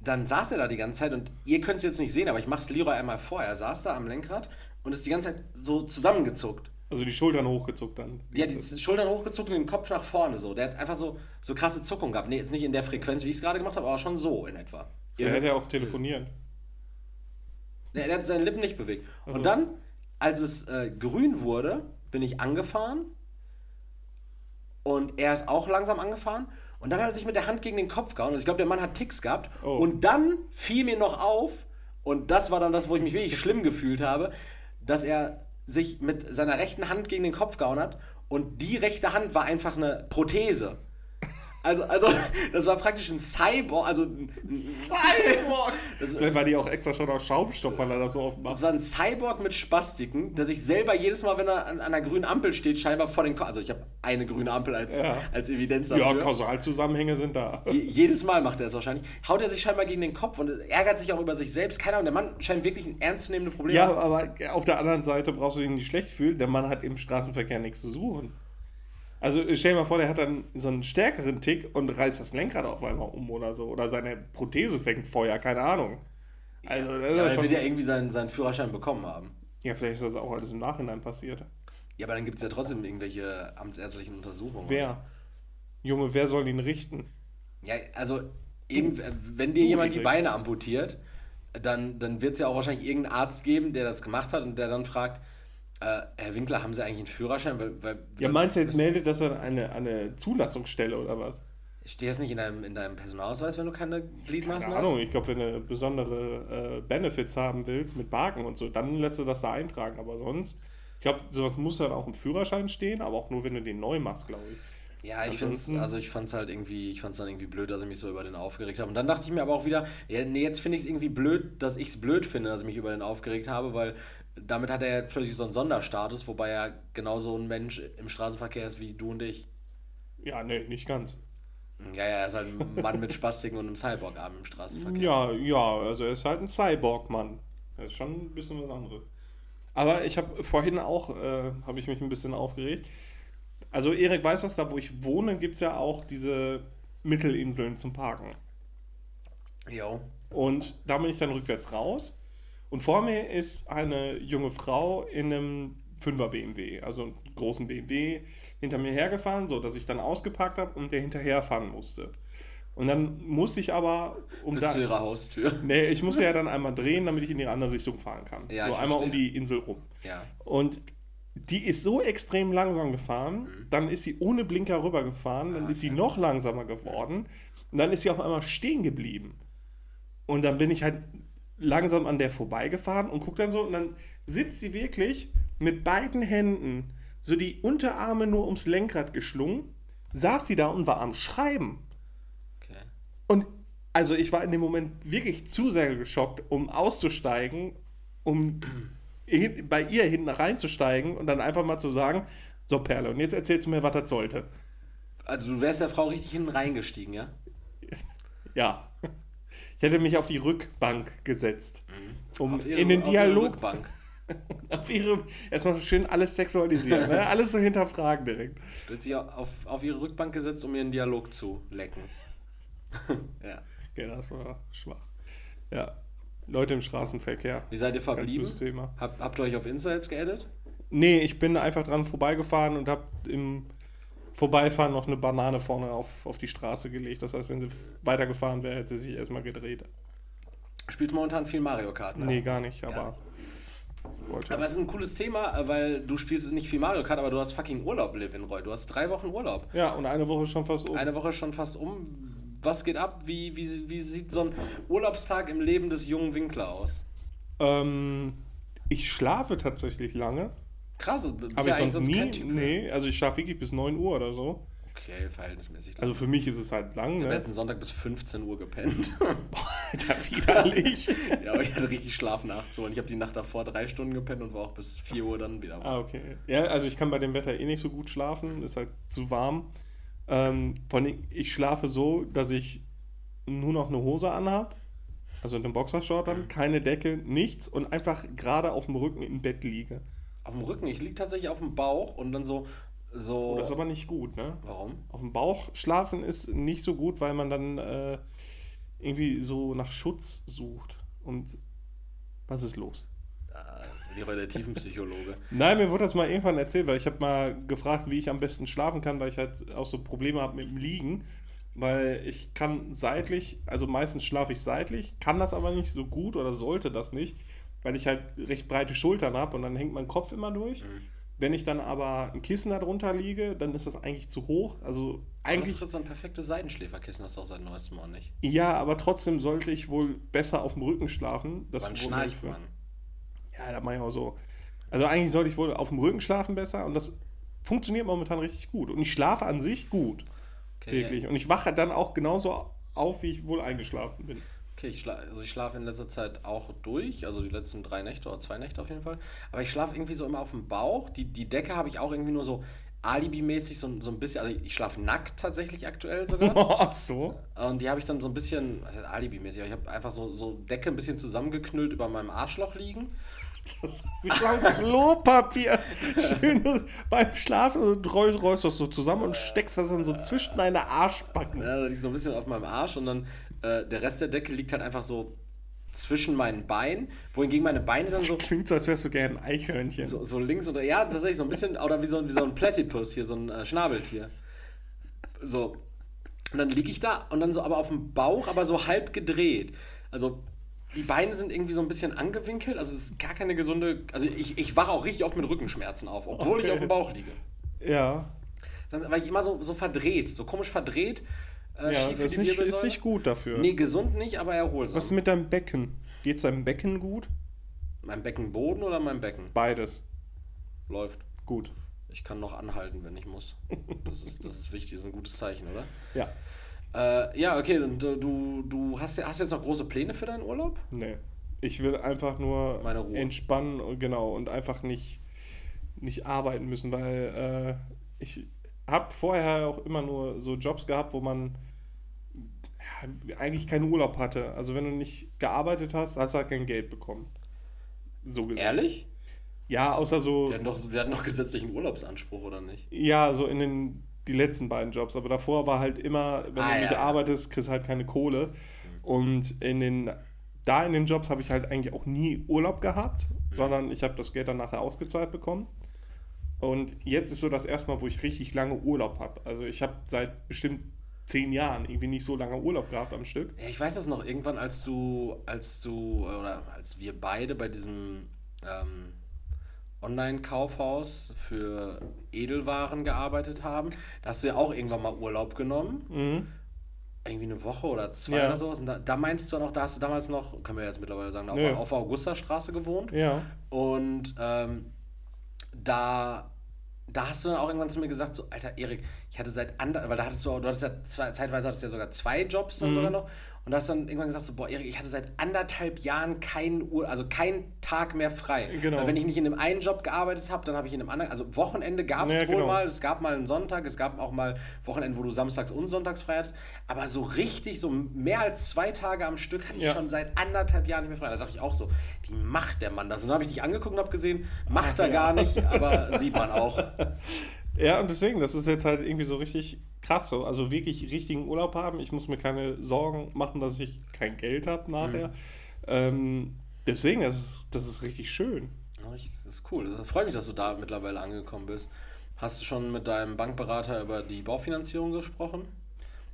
dann saß er da die ganze Zeit und ihr könnt es jetzt nicht sehen, aber ich mache es Leroy einmal vor. Er saß da am Lenkrad und ist die ganze Zeit so zusammengezuckt. Also die Schultern hochgezuckt dann. Die hat die Schultern hochgezuckt und den Kopf nach vorne so. Der hat einfach so, so krasse Zuckung gehabt. Nee, jetzt nicht in der Frequenz, wie ich es gerade gemacht habe, aber schon so in etwa. Er hätte ja auch telefonieren. Nee, er hat seine Lippen nicht bewegt. Und dann, als es äh, grün wurde, bin ich angefahren. Und er ist auch langsam angefahren. Und dann hat er sich mit der Hand gegen den Kopf gehauen. Also ich glaube, der Mann hat Ticks gehabt. Oh. Und dann fiel mir noch auf, und das war dann das, wo ich mich wirklich schlimm gefühlt habe, dass er sich mit seiner rechten Hand gegen den Kopf gehauen hat. Und die rechte Hand war einfach eine Prothese. Also, also das war praktisch ein Cyborg, also ein Cyborg! Das, Vielleicht war die auch extra schon aus Schaumstoff, weil er das so oft macht. Das war ein Cyborg mit Spastiken, der sich selber jedes Mal, wenn er an, an einer grünen Ampel steht, scheinbar vor den Kopf. Also ich habe eine grüne Ampel als, Ja. als Evidenz Ja, dafür. Kausalzusammenhänge sind da. Je, jedes Mal macht er es wahrscheinlich. Haut er sich scheinbar gegen den Kopf und ärgert sich auch über sich selbst. Keine Ahnung, der Mann scheint wirklich ein ernstzunehmende Problem Ja, zu haben. aber auf der anderen Seite brauchst du dich nicht schlecht fühlen. Der Mann hat im Straßenverkehr nichts zu suchen. Also stell dir mal vor, der hat dann so einen stärkeren Tick und reißt das Lenkrad auf einmal um oder so. Oder seine Prothese fängt Feuer, keine Ahnung. Also Ja, ja, er wird ja irgendwie seinen, seinen Führerschein bekommen haben. ja, vielleicht ist das auch alles im Nachhinein passiert. Ja, aber dann gibt es ja trotzdem irgendwelche amtsärztlichen Untersuchungen. Wer? Junge, wer soll ihn richten? Ja, also irgend, wenn dir jemand die. Beine amputiert, dann, dann wird es ja auch wahrscheinlich irgendeinen Arzt geben, der das gemacht hat und der dann fragt, äh, Herr Winkler, haben Sie eigentlich einen Führerschein? Weil, weil, Ja, meinst du, jetzt meldet das an eine, eine Zulassungsstelle oder was? Steht das nicht in deinem, in deinem Personalausweis, wenn du keine Gliedmaßen Keine hast? Ahnung, ich glaube, wenn du besondere äh, Benefits haben willst mit Barken und so, dann lässt du das da eintragen. Aber sonst, ich glaube, sowas muss dann auch im Führerschein stehen, aber auch nur, wenn du den neu machst, glaube ich. Ja, ich find's, also ich fand's halt irgendwie, ich fand's dann irgendwie blöd, dass ich mich so über den aufgeregt habe. Und dann dachte ich mir aber auch wieder, ja, nee, jetzt finde ich es irgendwie blöd, dass ich es blöd finde, dass ich mich über den aufgeregt habe, weil damit hat er ja plötzlich so einen Sonderstatus, wobei er genauso ein Mensch im Straßenverkehr ist wie du und ich. Ja, nee, nicht ganz. Ja, ja, er ist halt ein Mann mit Spastiken und einem Cyborg-Arm im Straßenverkehr. Ja, ja, also er ist halt ein Cyborg-Mann. Das ist schon ein bisschen was anderes. Aber ich habe vorhin auch, äh, habe ich mich ein bisschen aufgeregt. Also Erik weiß das, da wo ich wohne, gibt es ja auch diese Mittelinseln zum Parken. Jo. Und da bin ich dann rückwärts raus. Und vor mir ist eine junge Frau in einem 5er BMW, also einen großen BMW, hinter mir hergefahren, so dass ich dann ausgepackt habe und der hinterherfahren musste. Und dann musste ich aber, um Bis da, zu ihrer Haustür. Nee, ich musste ja dann einmal drehen, damit ich in die andere Richtung fahren kann. Ja, so einmal um verstehe. die Insel rum. Ja. Und die ist so extrem langsam gefahren, Mhm. dann ist sie ohne Blinker rübergefahren, Ah, dann ist sie noch langsamer geworden und dann ist sie auf einmal stehen geblieben. Und dann bin ich halt langsam an der vorbeigefahren und guck dann so und dann sitzt sie wirklich mit beiden Händen so die Unterarme nur ums Lenkrad geschlungen, saß sie da und war am Schreiben. Okay. Und also ich war in dem Moment wirklich zu sehr geschockt, um auszusteigen, um bei ihr hinten reinzusteigen und dann einfach mal zu sagen, so Perle, und jetzt erzählst du mir, was das sollte. Also du wärst der Frau richtig hinten reingestiegen, ja? Ja. Ich hätte mich auf die Rückbank gesetzt, um Mhm. Auf ihre- in den Dialog, Rückbank. auf ihre, erstmal so schön alles sexualisieren, ne? alles so hinterfragen direkt. Du hättest sie auf, auf ihre Rückbank gesetzt, um ihren Dialog zu lecken. ja. Ja, das war schwach. Ja, Leute im Straßenverkehr. Wie seid ihr verblieben? Thema. Hab, habt ihr euch auf Insta jetzt geaddet? Nee, ich bin einfach dran vorbeigefahren und habe im Vorbeifahren noch eine Banane vorne auf, auf die Straße gelegt. Das heißt, wenn sie weitergefahren wäre, hätte sie sich erstmal gedreht. Spielt momentan viel Mario Kart, ne? Nee, gar nicht, aber wollte. Aber es ist ein cooles Thema, äh, weil du spielst nicht viel Mario Kart, aber du hast fucking Urlaub, Levin Roy. Du hast drei Wochen Urlaub. ja, und eine Woche schon fast um. Eine Woche schon fast um. Was geht ab? Wie, wie, wie sieht so ein Urlaubstag im Leben des jungen Winkler aus? Ähm, ich schlafe tatsächlich lange. Krass, Habe ich sonst sonst nie. Typ. Nee, also ich schlafe wirklich bis 9 Uhr oder so. Okay, verhältnismäßig. Also für mich ist es halt lang, ich habe ne? letzten Sonntag bis 15 Uhr gepennt. Alter, widerlich. ja, aber ich hatte richtig Schlaf nachzuholen. Ich habe die Nacht davor drei Stunden gepennt und war auch bis 4 Uhr dann wieder wach. ah, okay. Ja, also ich kann bei dem Wetter eh nicht so gut schlafen. Ist halt zu warm. Ähm, allem, ich schlafe so, dass ich nur noch eine Hose anhab. Also eine Boxershort dann, keine Decke, nichts und einfach gerade auf dem Rücken im Bett liege. Auf dem Rücken, ich liege tatsächlich auf dem Bauch und dann so. so Oh, das ist aber nicht gut, ne? Warum? Auf dem Bauch schlafen ist nicht so gut, weil man dann äh, irgendwie so nach Schutz sucht. Und was ist los? Wie bei der Tiefenpsychologe. Nein, mir wurde das mal irgendwann erzählt, weil ich habe mal gefragt, wie ich am besten schlafen kann, weil ich halt auch so Probleme habe mit dem Liegen. Weil ich kann seitlich, also meistens schlafe ich seitlich, kann das aber nicht so gut oder sollte das nicht, weil ich halt recht breite Schultern habe und dann hängt mein Kopf immer durch. Wenn ich dann aber ein Kissen darunter liege, dann ist das eigentlich zu hoch. Also Eigentlich eigentlich ist so ein perfektes Seitenschläferkissen, hast du auch seit neuestem auch nicht. Ja, aber trotzdem sollte ich wohl besser auf dem Rücken schlafen. Das Wann schnarcht man? Ja, da mache ich auch so. Also eigentlich sollte ich wohl auf dem Rücken schlafen besser und das funktioniert momentan richtig gut. Und ich schlafe an sich gut, Okay, wirklich. Und ich wache dann auch genauso auf, wie ich wohl eingeschlafen bin. Okay, ich, schla also ich schlafe in letzter Zeit auch durch, also die letzten drei Nächte oder zwei Nächte auf jeden Fall. Aber ich schlafe irgendwie so immer auf dem Bauch. Die, die Decke habe ich auch irgendwie nur so alibimäßig so, so ein bisschen. Also ich schlafe nackt tatsächlich aktuell sogar. Ach so. Und die habe ich dann so ein bisschen, was heißt alibimäßig, aber ich habe einfach so, so Decke ein bisschen zusammengeknüllt über meinem Arschloch liegen. Wie Klopapier. Schön beim Schlafen und rollst, rollst das so zusammen und steckst das dann so zwischen deine Arschbacken. Ja, da liegt so ein bisschen auf meinem Arsch und dann äh, der Rest der Decke liegt halt einfach so zwischen meinen Beinen, wohingegen meine Beine dann so, Klingt so, als wärst du gerne ein Eichhörnchen. so, so links oder ja, tatsächlich so ein bisschen, oder wie so, wie so ein Platypus hier, so ein äh, Schnabeltier. So. Und dann liege ich da und dann so aber auf dem Bauch, aber so halb gedreht. Also die Beine sind irgendwie so ein bisschen angewinkelt, also es ist gar keine gesunde, also ich, ich wache auch richtig oft mit Rückenschmerzen auf, obwohl ich Okay. auf dem Bauch liege. Ja, Sonst- Weil ich immer so, so verdreht, so komisch verdreht, äh, ja das ist nicht, ist nicht gut dafür. Nee, gesund nicht, aber erholsam. Was ist mit deinem Becken? Geht's deinem Becken gut? Mein Beckenboden oder mein Becken? Beides. Läuft. Gut. Ich kann noch anhalten, wenn ich muss. Das ist, das ist wichtig, das ist ein gutes Zeichen, oder? Ja. Äh, ja, okay, und du, du hast, ja- hast jetzt noch große Pläne für deinen Urlaub? Nee. Ich will einfach nur Meine Ruhe. entspannen und genau und einfach nicht, nicht arbeiten müssen, weil äh, ich habe vorher auch immer nur so Jobs gehabt, wo man eigentlich keinen Urlaub hatte. Also wenn du nicht gearbeitet hast, hast du halt kein Geld bekommen. So gesagt. Ehrlich? Ja, außer so, Wir hatten, doch, wir hatten doch gesetzlichen Urlaubsanspruch, oder nicht? ja, so in den die letzten beiden Jobs. Aber davor war halt immer, wenn Ah, du nicht ja, arbeitest, kriegst du halt keine Kohle. Und in den, da in den Jobs habe ich halt eigentlich auch nie Urlaub gehabt, sondern ich habe das Geld dann nachher ausgezahlt bekommen. Und jetzt ist so das erste Mal, wo ich richtig lange Urlaub habe. Also ich habe seit bestimmt zehn Jahren irgendwie nicht so lange Urlaub gehabt am Stück. Ja, ich weiß das noch, irgendwann, als du, als du, oder als wir beide bei diesem ähm, Online-Kaufhaus für Edelwaren gearbeitet haben, da hast du ja auch irgendwann mal Urlaub genommen. Irgendwie eine Woche oder zwei Ja. oder sowas. Und da, da meintest du auch, da hast du damals noch, können wir jetzt mittlerweile sagen, auf, Nö. auf der Augustastraße gewohnt. Ja. Und ähm, da, da hast du dann auch irgendwann zu mir gesagt, so, Alter, Erik, ich hatte seit ander, weil da hattest du, auch- du hattest ja zwei, zeitweise hattest ja sogar zwei Jobs dann sogar noch. Und hast dann irgendwann gesagt, so, boah, Erik, ich hatte seit anderthalb Jahren keinen Ur, also keinen Tag mehr frei. Genau. Weil wenn ich nicht in dem einen Job gearbeitet habe, dann habe ich in dem anderen, also Wochenende gab es Ja, wohl genau. mal, es gab mal einen Sonntag, es gab auch mal Wochenende, wo du samstags und sonntags frei hattest. Aber so richtig, so mehr als zwei Tage am Stück hatte ich Ja. schon seit anderthalb Jahren nicht mehr frei. Da dachte ich auch so, wie macht der Mann das? Und dann habe ich dich angeguckt und habe gesehen, macht er gar nicht, aber sieht man auch. Ja, und deswegen, das ist jetzt halt irgendwie so richtig krass so. Also wirklich richtigen Urlaub haben. Ich muss mir keine Sorgen machen, dass ich kein Geld habe nachher. Ähm, deswegen, das ist, das ist richtig schön. Das ist cool. Das freut mich, dass du da mittlerweile angekommen bist. Hast du schon mit deinem Bankberater über die Baufinanzierung gesprochen?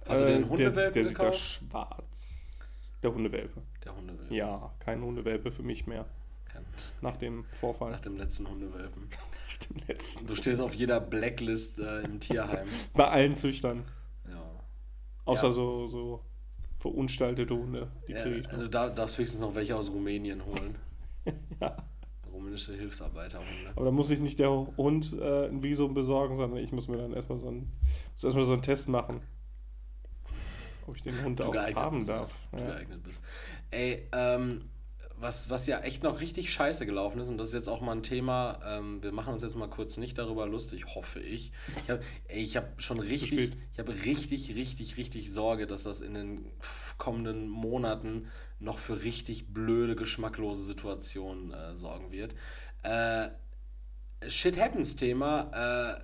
Hast du Äh, den der, Hundewelpen der sieht da gekauft? schwarz. Der Hundewelpe. Der Hundewelpen. Ja, kein Hundewelpe für mich mehr. Kann, nach dem Vorfall. nach dem letzten Hundewelpen. Nach dem letzten. Du stehst auf jeder Blacklist äh, im Tierheim. Bei allen Züchtern. Ja. Außer Ja. so, so verunstaltete Hunde. Die kriege ich Ja, also da darfst höchstens noch welche aus Rumänien holen. Ja. Rumänische Hilfsarbeiterhunde. Aber da muss sich nicht der Hund äh, ein Visum besorgen, sondern ich muss mir dann erstmal so einen, muss erstmal so einen Test machen. Ob ich den Hund Du auch haben bist, darf. Du Ja. geeignet bist. Ey, ähm, was, was ja echt noch richtig scheiße gelaufen ist, und das ist jetzt auch mal ein Thema, ähm, wir machen uns jetzt mal kurz nicht darüber lustig, hoffe ich. Ich habe ich hab schon richtig, ich habe richtig, richtig, richtig Sorge, dass das in den kommenden Monaten noch für richtig blöde, geschmacklose Situationen äh, sorgen wird. Äh, Shit Happens Thema, äh,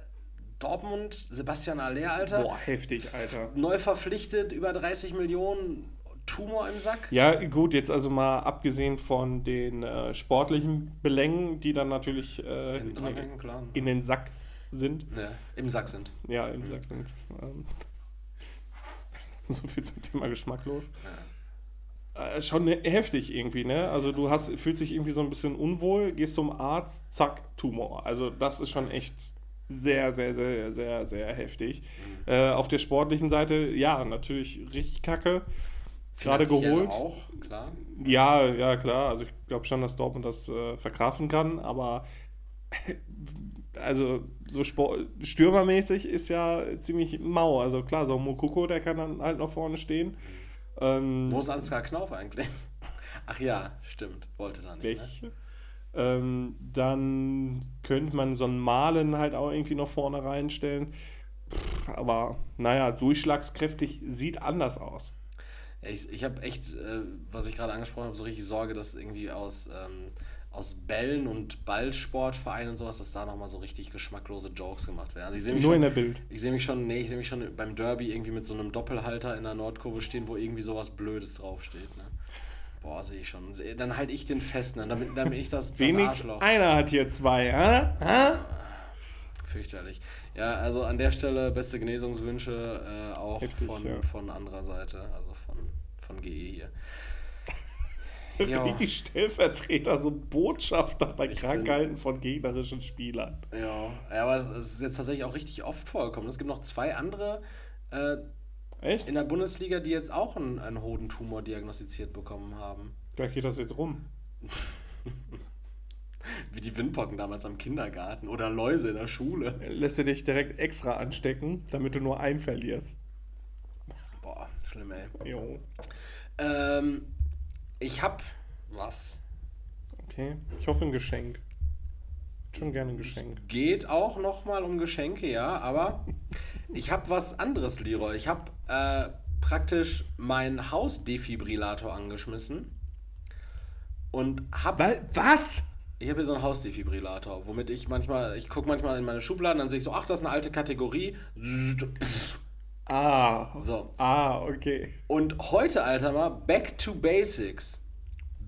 Dortmund, Sebastian Aller, Alter. Boah, heftig, Alter. Neu verpflichtet, über 30 Millionen, Tumor im Sack. Ja, gut, jetzt also mal abgesehen von den äh, sportlichen Belängen, die dann natürlich äh, Hinten in, dranhängen, klar. in den Sack sind. Ja, im Sack sind. Ja, im Sack sind. Ähm, so viel zum Thema geschmacklos. Äh, schon heftig irgendwie, ne? Also du hast, fühlst dich irgendwie so ein bisschen unwohl, gehst zum Arzt, zack, Tumor. Also das ist schon echt sehr, sehr, sehr, sehr, sehr heftig. Äh, auf der sportlichen Seite, ja, natürlich richtig kacke. Gerade geholt. auch, klar. Ja, ja, klar. Also ich glaube schon, dass Dortmund das äh, verkraften kann, aber also so Sport stürmermäßig ist ja ziemlich mau. Also klar, so ein Mokoko, der kann dann halt noch vorne stehen. Ähm, Wo ist Ansgar Knauf eigentlich? Ach ja, stimmt. Wollte da nicht. Ne? Ähm, dann könnte man so einen Malen halt auch irgendwie noch vorne reinstellen. Pff, aber naja, durchschlagskräftig sieht anders aus. Ich, ich habe echt, äh, was ich gerade angesprochen habe, so richtig Sorge, dass irgendwie aus, ähm, aus Bällen und Ballsportvereinen und sowas, dass da nochmal so richtig geschmacklose Jokes gemacht werden. Also ich Nur schon, in der Bild. Ich sehe mich schon, nee, ich sehe mich schon beim Derby irgendwie mit so einem Doppelhalter in der Nordkurve stehen, wo irgendwie sowas Blödes draufsteht. Ne? Boah, sehe ich schon. Dann halte ich den fest, ne? damit, damit ich das, das Wenigstens Arschloch. einer hat hier zwei, hä? hä? Fürchterlich. Ja, also an der Stelle beste Genesungswünsche äh, auch Heftig, von, ja. von anderer Seite, also von, GE hier. Ja. Richtig Stellvertreter, so Botschafter bei Krankheiten von gegnerischen Spielern. Ja, aber es ist jetzt tatsächlich auch richtig oft vorgekommen. Es gibt noch zwei andere äh, Echt? in der Bundesliga, die jetzt auch einen, einen Hodentumor diagnostiziert bekommen haben. Vielleicht geht das jetzt rum. Wie die Windpocken damals am Kindergarten oder Läuse in der Schule. Lässt du dich direkt extra anstecken, damit du nur einen verlierst. Boah, schlimm, ey. Jo. Ähm, ich hab was. Okay. Ich hoffe ein Geschenk. Schon gerne ein Geschenk. Geht auch nochmal um Geschenke, ja, aber ich habe was anderes, Leroy. Ich habe äh, praktisch meinen Hausdefibrillator angeschmissen und habe Was? ich habe hier so einen Hausdefibrillator, womit ich manchmal, ich gucke manchmal in meine Schubladen, dann sehe ich so, ach, das ist eine alte Kategorie. Ah. So. Ah, okay. Und heute, Alter, mal back to basics.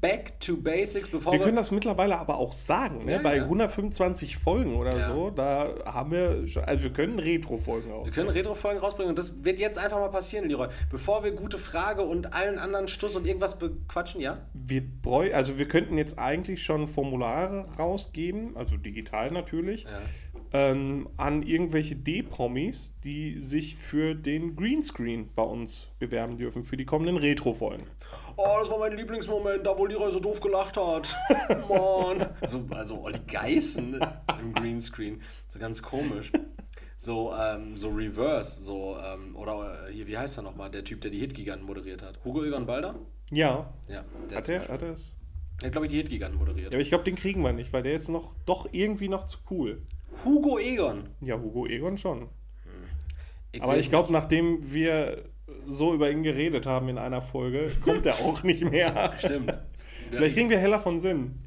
Back to basics, bevor Wir wir. können das mittlerweile aber auch sagen, ne? Ja, Bei ja. 125 Folgen oder Ja. so, da haben wir schon, also wir können Retro-Folgen aus. Wir können Retro-Folgen rausbringen und das wird jetzt einfach mal passieren, Leroy. Bevor wir gute Frage und allen anderen Stuss und irgendwas bequatschen, ja? Wir bräu also wir könnten jetzt eigentlich schon Formulare rausgeben, also digital natürlich, ähm, an irgendwelche D-Promis, die sich für den Greenscreen bei uns bewerben dürfen, für die kommenden Retro-Folgen. Oh, das war mein Lieblingsmoment, da wo Leroy so doof gelacht hat. Mann. So, also Olli Geißen im Greenscreen. So ganz komisch. So, ähm, so Reverse, so, ähm, oder äh, hier, wie heißt er nochmal, der Typ, der die Hitgiganten moderiert hat? Hugo Egon Balder? Ja, Ja, der hat er, Beispiel. hat er es? Der hat, glaube ich, die Hitgiganten moderiert. Ja, aber ich glaube, den kriegen wir nicht, weil der ist noch doch irgendwie noch zu cool. Hugo Egon. Ja, Hugo Egon schon. Aber weiß ich glaube, nachdem wir so über ihn geredet haben in einer Folge, kommt er auch nicht mehr. Stimmt. Vielleicht kriegen wir heller von Sinn.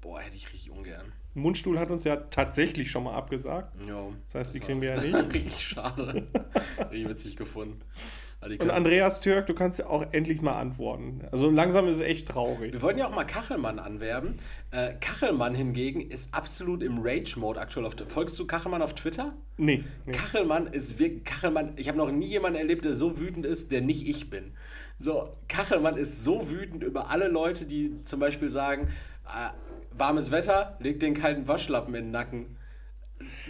Boah, hätte ich richtig ungern. Mundstuhl hat uns ja tatsächlich schon mal abgesagt. Ja. Das heißt, die kriegen wir ja nicht. Richtig schade. richtig witzig gefunden. Die Und Andreas Türk, du kannst ja auch endlich mal antworten. Also langsam ist es echt traurig. Wir wollten ja auch mal Kachelmann anwerben. Äh, Kachelmann hingegen ist absolut im Rage-Mode aktuell. Auf, folgst du Kachelmann auf Twitter? Nee, nee. Kachelmann ist wirklich. Kachelmann, ich habe noch nie jemanden erlebt, der so wütend ist, der nicht ich bin. So, Kachelmann ist so wütend über alle Leute, die zum Beispiel sagen, Äh, warmes Wetter, leg den kalten Waschlappen in den Nacken.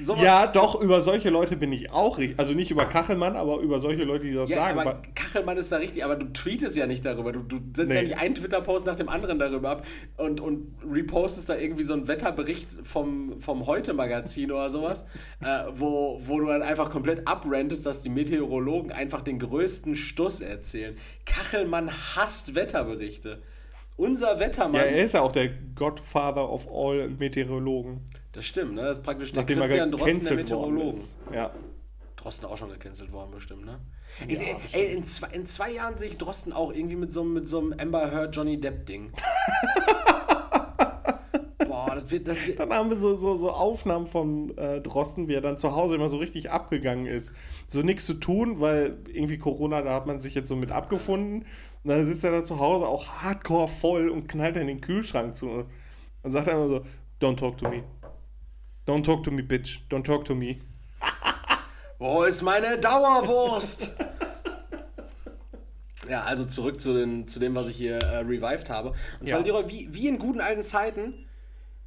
So Ja, doch, über solche Leute bin ich auch richtig. Also nicht über Kachelmann, aber über solche Leute, die das Ja, sagen. aber Kachelmann ist da richtig, aber du tweetest ja nicht darüber. Du, du setzt ja Nee. nicht einen Twitter-Post nach dem anderen darüber ab und, und repostest da irgendwie so einen Wetterbericht vom, vom Heute-Magazin oder sowas, äh, wo, wo du dann einfach komplett abrentest, dass die Meteorologen einfach den größten Stuss erzählen. Kachelmann hasst Wetterberichte. Unser Wettermann, ja, er ist ja auch der Godfather of all Meteorologen. Das stimmt, ne? Das ist praktisch der Nachdem Christian Drosten der Meteorologen. Ja. Drosten auch schon gecancelt worden, bestimmt, ne? ich, ey, ey, in, zwei, in zwei Jahren sehe ich Drosten auch irgendwie mit so, einem- mit so einem Amber Heard Johnny Depp-Ding. Boah, das wird, das wird. Dann haben wir so, so, so Aufnahmen von äh, Drosten, wie er dann zu Hause immer so richtig abgegangen ist. So nichts zu tun, weil irgendwie Corona, da hat man sich jetzt so mit abgefunden. Und dann sitzt er da zu Hause auch hardcore voll und knallt dann den Kühlschrank zu. Und sagt dann immer so, don't talk to me. Don't talk to me, bitch. Don't talk to me. Wo ist meine Dauerwurst? ja, also zurück zu, den, zu dem, was ich hier äh, revived habe. Und zwar, Ja. Leroy, wie, wie in guten alten Zeiten,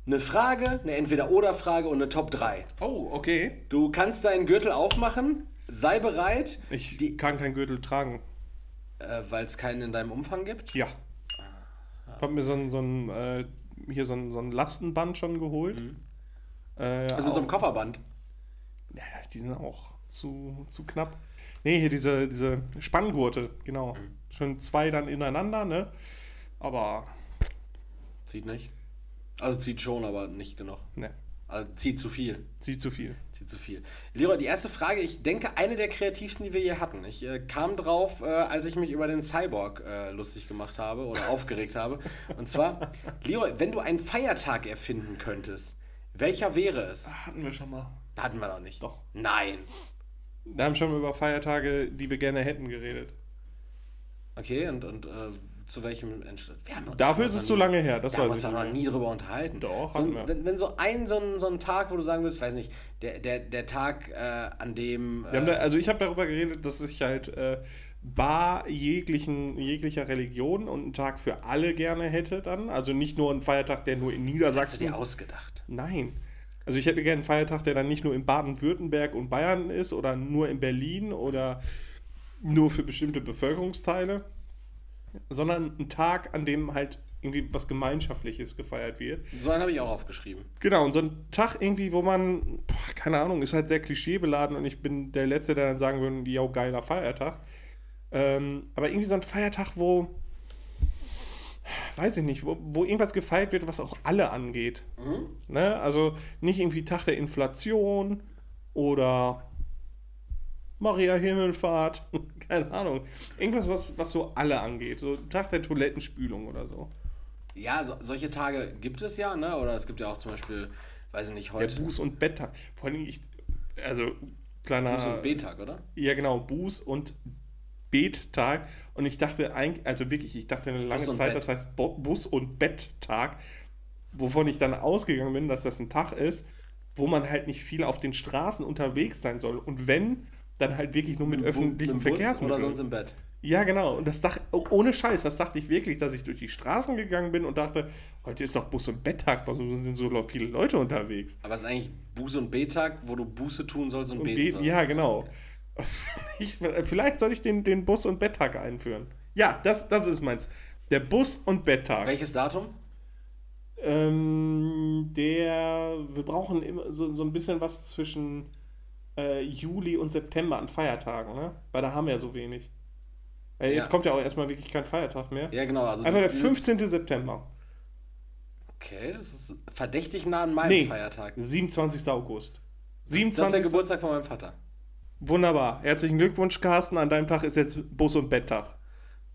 eine Frage, eine Entweder-Oder-Frage und eine Top 3. Oh, okay. Du kannst deinen Gürtel aufmachen, sei bereit, Ich Die- kann keinen Gürtel tragen. äh, weil es keinen in deinem Umfang gibt. Ja. Ich habe mir so ein, so ein, äh, hier so ein, so ein Lastenband schon geholt. Äh, Also mit so einem Kofferband. Ja, die sind auch zu, zu knapp. Nee, hier diese, diese Spanngurte, genau. Schon zwei dann ineinander, ne? Aber, Zieht nicht. Also zieht schon, aber nicht genug. ne, Also zieht zu viel. zieht zu viel. Zieht zu viel. Leroy, die erste Frage, ich denke, eine der kreativsten, die wir je hatten. Ich äh, kam drauf, äh, als ich mich über den Cyborg äh, lustig gemacht habe oder aufgeregt habe. Und zwar, Leroy, wenn du einen Feiertag erfinden könntest, welcher wäre es? Hatten wir schon mal. Hatten wir noch nicht. Doch. Nein. Wir haben schon mal über Feiertage, die wir gerne hätten, geredet. Okay, und, und äh, zu welchem Entschluss? Haben- Dafür ist haben es so lange her, das Da haben wir weiß uns ich. doch noch nie drüber unterhalten. Doch, so, wir. wenn, wenn so ein, so ein, so ein Tag, wo du sagen würdest, weiß nicht, der, der, der Tag, äh, an dem. Haben Äh, da, also ich habe darüber geredet, dass ich halt äh, bar jeglichen, jeglicher Religion und einen Tag für alle gerne hätte dann. Also nicht nur einen Feiertag, der nur in das hast du Niedersachsen dir ausgedacht. Nein. Also ich hätte gerne einen Feiertag, der dann nicht nur in Baden-Württemberg und Bayern ist oder nur in Berlin oder nur für bestimmte Bevölkerungsteile, sondern einen Tag, an dem halt irgendwie was Gemeinschaftliches gefeiert wird. So einen habe ich auch aufgeschrieben. Genau, und so ein Tag irgendwie, wo man, boah, keine Ahnung, ist halt sehr klischeebeladen und ich bin der Letzte, der dann sagen würde, ja, geiler Feiertag. Ähm, aber irgendwie so ein Feiertag, wo, weiß ich nicht, wo, wo irgendwas gefeiert wird, was auch alle angeht. Ne? Also nicht irgendwie Tag der Inflation oder Maria Himmelfahrt, keine Ahnung. Irgendwas, was, was so alle angeht. So Tag der Toilettenspülung oder so. Ja, so, solche Tage gibt es ja, ne? Oder es gibt ja auch zum Beispiel, weiß ich nicht, Der heute. Buß- und Betttag. Vor allem, ich, also kleiner. Buß- und B-Tag, oder? Ja, genau, Buß- und Bettag. Und ich dachte eigentlich, also wirklich, ich dachte eine lange Zeit, Bett. das heißt Bus- und Betttag, wovon ich dann ausgegangen bin, dass das ein Tag ist, wo man halt nicht viel auf den Straßen unterwegs sein soll. Und wenn, dann halt wirklich nur mit öffentlichen Mit Verkehrsmitteln. Oder sonst im Bett. Ja, genau. Und das dachte, oh, ohne Scheiß, das dachte ich wirklich, dass ich durch die Straßen gegangen bin und dachte, heute ist doch Bus- und Betttag, warum sind so viele Leute unterwegs? Aber es ist eigentlich Buße- und B-Tag, wo du Buße tun sollst und, Und beten be- sollst. ja, genau. Ich, vielleicht soll ich den, den Bus- und Betttag einführen. Ja, das, das ist meins. Der Bus- und Betttag. Welches Datum? Ähm, der, wir brauchen immer so, so ein bisschen was zwischen äh, Juli und September an Feiertagen, ne? Weil da haben wir ja so wenig. Äh, jetzt Ja. kommt ja auch erstmal wirklich kein Feiertag mehr. Ja, genau. Also Also der dieses- 15. September. Okay, das ist verdächtig nah an meinem Nee, Feiertag. 27. August. Das, das ist 27. der Geburtstag von meinem Vater. Wunderbar. Herzlichen Glückwunsch, Carsten. An deinem Tag ist jetzt Bus- und Betttag.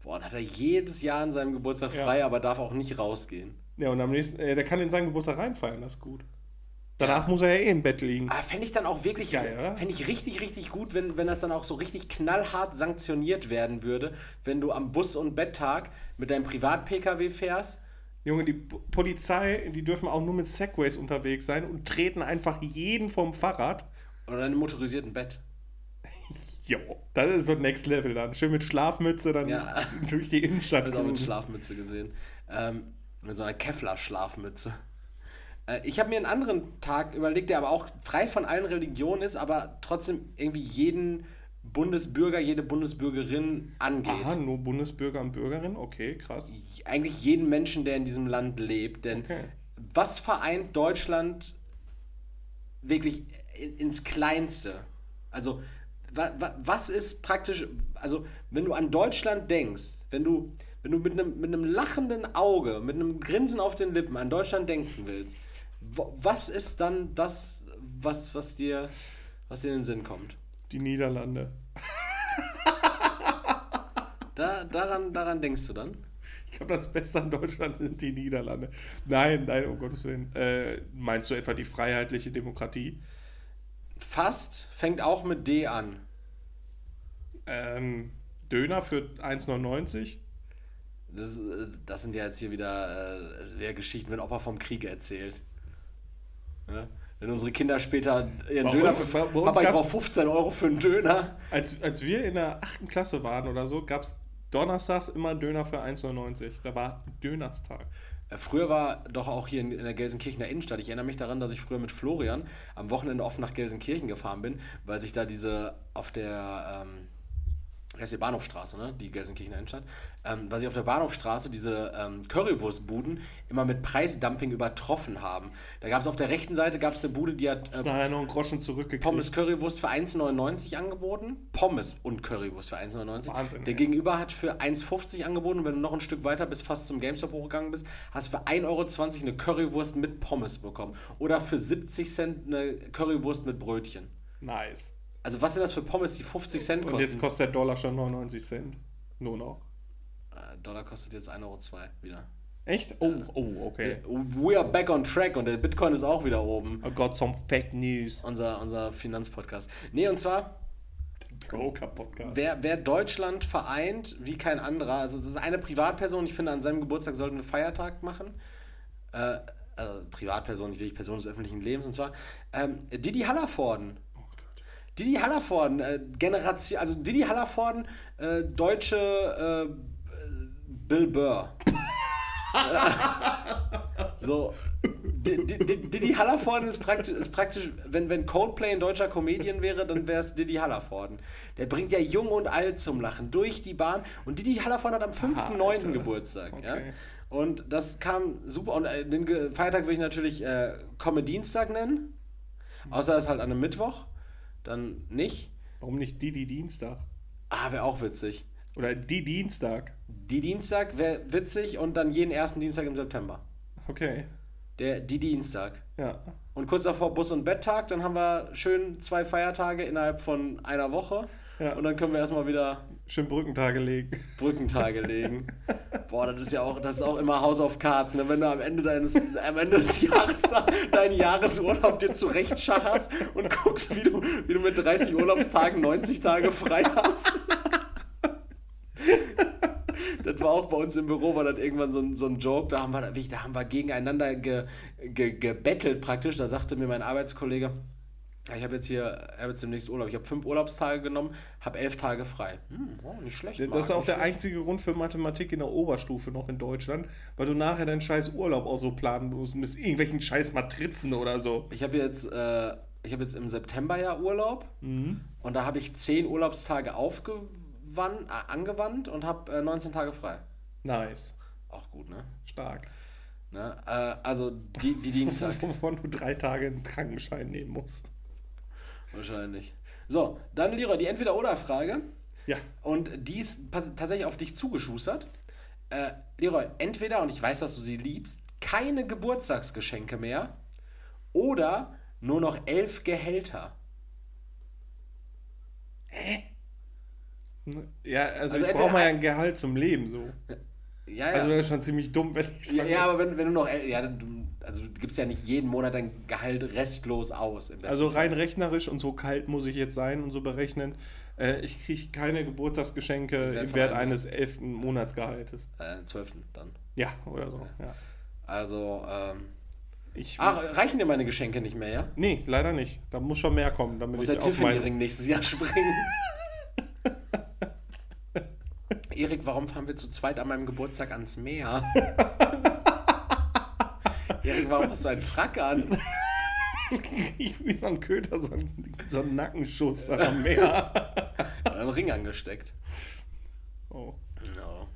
Boah, dann hat er jedes Jahr an seinem Geburtstag Ja. frei, aber darf auch nicht rausgehen. Ja, und am nächsten, äh, der kann in seinen Geburtstag reinfeiern, das ist gut. Danach muss er ja eh im Bett liegen. Aber fände ich dann auch wirklich, geil, fände ich richtig, richtig gut, wenn, wenn das dann auch so richtig knallhart sanktioniert werden würde, wenn du am Bus- und Betttag mit deinem Privat-Pkw fährst. Junge, die Polizei, die dürfen auch nur mit Segways unterwegs sein und treten einfach jeden vom Fahrrad. Oder einem motorisierten Bett. Jo, das ist so Next Level dann. Schön mit Schlafmütze dann Ja. durch die Innenstadt. Ich habe auch mit. Schlafmütze gesehen. Ähm, Mit so einer Kevlar-Schlafmütze. Äh, ich habe mir einen anderen Tag überlegt, der aber auch frei von allen Religionen ist, aber trotzdem irgendwie jeden Bundesbürger, jede Bundesbürgerin angeht. Aha, nur Bundesbürger und Bürgerinnen? Okay, krass. Eigentlich jeden Menschen, der in diesem Land lebt. Denn Okay. was vereint Deutschland wirklich in- ins Kleinste? Also, was ist praktisch, also, wenn du an Deutschland denkst, wenn du, wenn du mit einem, mit einem lachenden Auge, mit einem Grinsen auf den Lippen an Deutschland denken willst, was ist dann das, was, was, dir, was dir in den Sinn kommt? Die Niederlande. Da, daran, daran denkst du dann? Ich glaube, das Beste an Deutschland sind die Niederlande. Nein, nein, um Gottes Willen. Äh, meinst du etwa die freiheitliche Demokratie? Fast fängt auch mit D an. Ähm, Döner für 1,99? Das, äh, das sind ja jetzt hier wieder äh, Geschichten, wenn Opa vom Krieg erzählt. Ja? Wenn unsere Kinder später ihren Bei Döner uns- für. Papa, ich brauche 15 Euro für einen Döner. Als, als wir in der 8. Klasse waren oder so, gab es donnerstags immer Döner für 1,99. Da war Dönerstag. Äh, Früher war doch auch hier in, der Gelsenkirchener Innenstadt. Ich erinnere mich daran, dass ich früher mit Florian am Wochenende oft nach Gelsenkirchen gefahren bin, weil sich da diese auf der. Ähm, das ist die Bahnhofstraße, ne? Die Gelsenkirchener Innenstadt. Ähm, weil sie auf der Bahnhofstraße diese ähm, Currywurstbuden immer mit Preisdumping übertroffen haben. Da gab es auf der rechten Seite gab's eine Bude, die hat äh, nachher noch einen Groschen zurückgekriegt. Pommes Currywurst für 1,99 angeboten. Pommes und Currywurst für 1,99. Wahnsinn, Der ey. Gegenüber hat für 1,50 angeboten. Und wenn du noch ein Stück weiter bis fast zum GameStop hochgegangen bist, hast du für 1,20 Euro eine Currywurst mit Pommes bekommen. Oder für 70 Cent eine Currywurst mit Brötchen. Nice. Also was sind das für Pommes, die 50 Cent Und kosten? jetzt kostet der Dollar schon 99 Cent. Nur noch. Äh, Dollar kostet jetzt 1,02 Euro wieder. Echt? Oh, oh, okay. We are back on track und der Bitcoin ist auch wieder oben. I got some fake news. Unser, unser Finanzpodcast. Nee, und zwar, Broker-Podcast. Wer, wer Deutschland vereint wie kein anderer, also es ist eine Privatperson, ich finde, an seinem Geburtstag sollten wir einen Feiertag machen. Äh, also Privatperson, nicht wirklich Person des öffentlichen Lebens, und zwar ähm, Didi Hallervorden. Didi Hallervorden, äh, Generation, also Didi Hallervorden, äh, deutsche äh, Bill Burr. so, Di- Di- Di- Didi Hallervorden ist praktisch, ist praktisch wenn, wenn Coldplay ein deutscher Comedian wäre, dann wäre es Didi Hallervorden. Der bringt ja jung und alt zum Lachen durch die Bahn. Und Didi Hallervorden hat am 5.9. Alter. Geburtstag. Ja? Okay. Und das kam super. Und äh, den Feiertag würde ich natürlich äh, Comedy-Dienstag nennen. Außer es ist halt an einem Mittwoch. Dann nicht. Warum nicht die, die Dienstag? Ah, wäre auch witzig. Oder die Dienstag? Die Dienstag wäre witzig und dann jeden ersten Dienstag im September. Okay. Der die Dienstag. Ja. Und kurz davor Bus- und Betttag, dann haben wir schön zwei Feiertage innerhalb von einer Woche. Ja. Und dann können wir erstmal wieder Schön Brückentage legen. Brückentage legen. Boah, das ist ja auch, das ist auch immer House of Cards, ne? wenn du am Ende deines, am Ende des Jahres deinen Jahresurlaub dir zurechtschacherst und guckst, wie du, wie du mit 30 Urlaubstagen 90 Tage frei hast. Das war auch bei uns im Büro, war das irgendwann so ein, so ein Joke, da haben wir, da haben wir gegeneinander ge, ge, gebettelt praktisch. Da sagte mir mein Arbeitskollege, ich habe jetzt hier, ich habe jetzt demnächst Urlaub. Ich habe fünf Urlaubstage genommen, habe elf Tage frei. Hm, oh, nicht schlecht. Das Marc, ist auch der schlecht. einzige Grund für Mathematik in der Oberstufe noch in Deutschland, weil du nachher deinen scheiß Urlaub auch so planen musst mit irgendwelchen scheiß Matrizen oder so. Ich habe jetzt, äh, ich habe jetzt im September ja Urlaub Mhm. und da habe ich zehn Urlaubstage aufgewandt, äh, angewandt und habe äh, 19 Tage frei. Nice. Auch gut, ne? Stark. ne? Äh, also die, die Dienstag Wovon du drei Tage einen Krankenschein nehmen musst. Wahrscheinlich. So, dann Leroy, die Entweder-Oder-Frage. Ja. Und die ist tatsächlich auf dich zugeschustert. Äh, Leroy, entweder, und ich weiß, dass du sie liebst, keine Geburtstagsgeschenke mehr oder nur noch elf Gehälter. Ja, also, Also ich brauche mal ja ein- Gehalt zum Leben so. Ja, ja. Also wäre schon ziemlich dumm, wenn ich ja, sage, ja, aber wenn, wenn du noch, el- ja, du, also du gibst ja nicht jeden Monat dein Gehalt restlos aus. Also Fall. rein rechnerisch und so kalt muss ich jetzt sein und so berechnen. Äh, ich kriege keine Geburtstagsgeschenke Wert im Wert eines elften Monatsgehaltes. Äh, 12. dann. Ja, oder so. Ja. Also, ähm, Ich, ach, reichen dir meine Geschenke nicht mehr, ja? nee, leider nicht. Da muss schon mehr kommen, damit Muss ich der Tiffany-Ring nächstes Jahr springen. Erik, warum fahren wir zu zweit an meinem Geburtstag ans Meer? Warum hast du einen Frack an? Ich wie so ein Köter, so ein, so ein Nackenschuss dann am Meer. einen Ring angesteckt. Oh. No.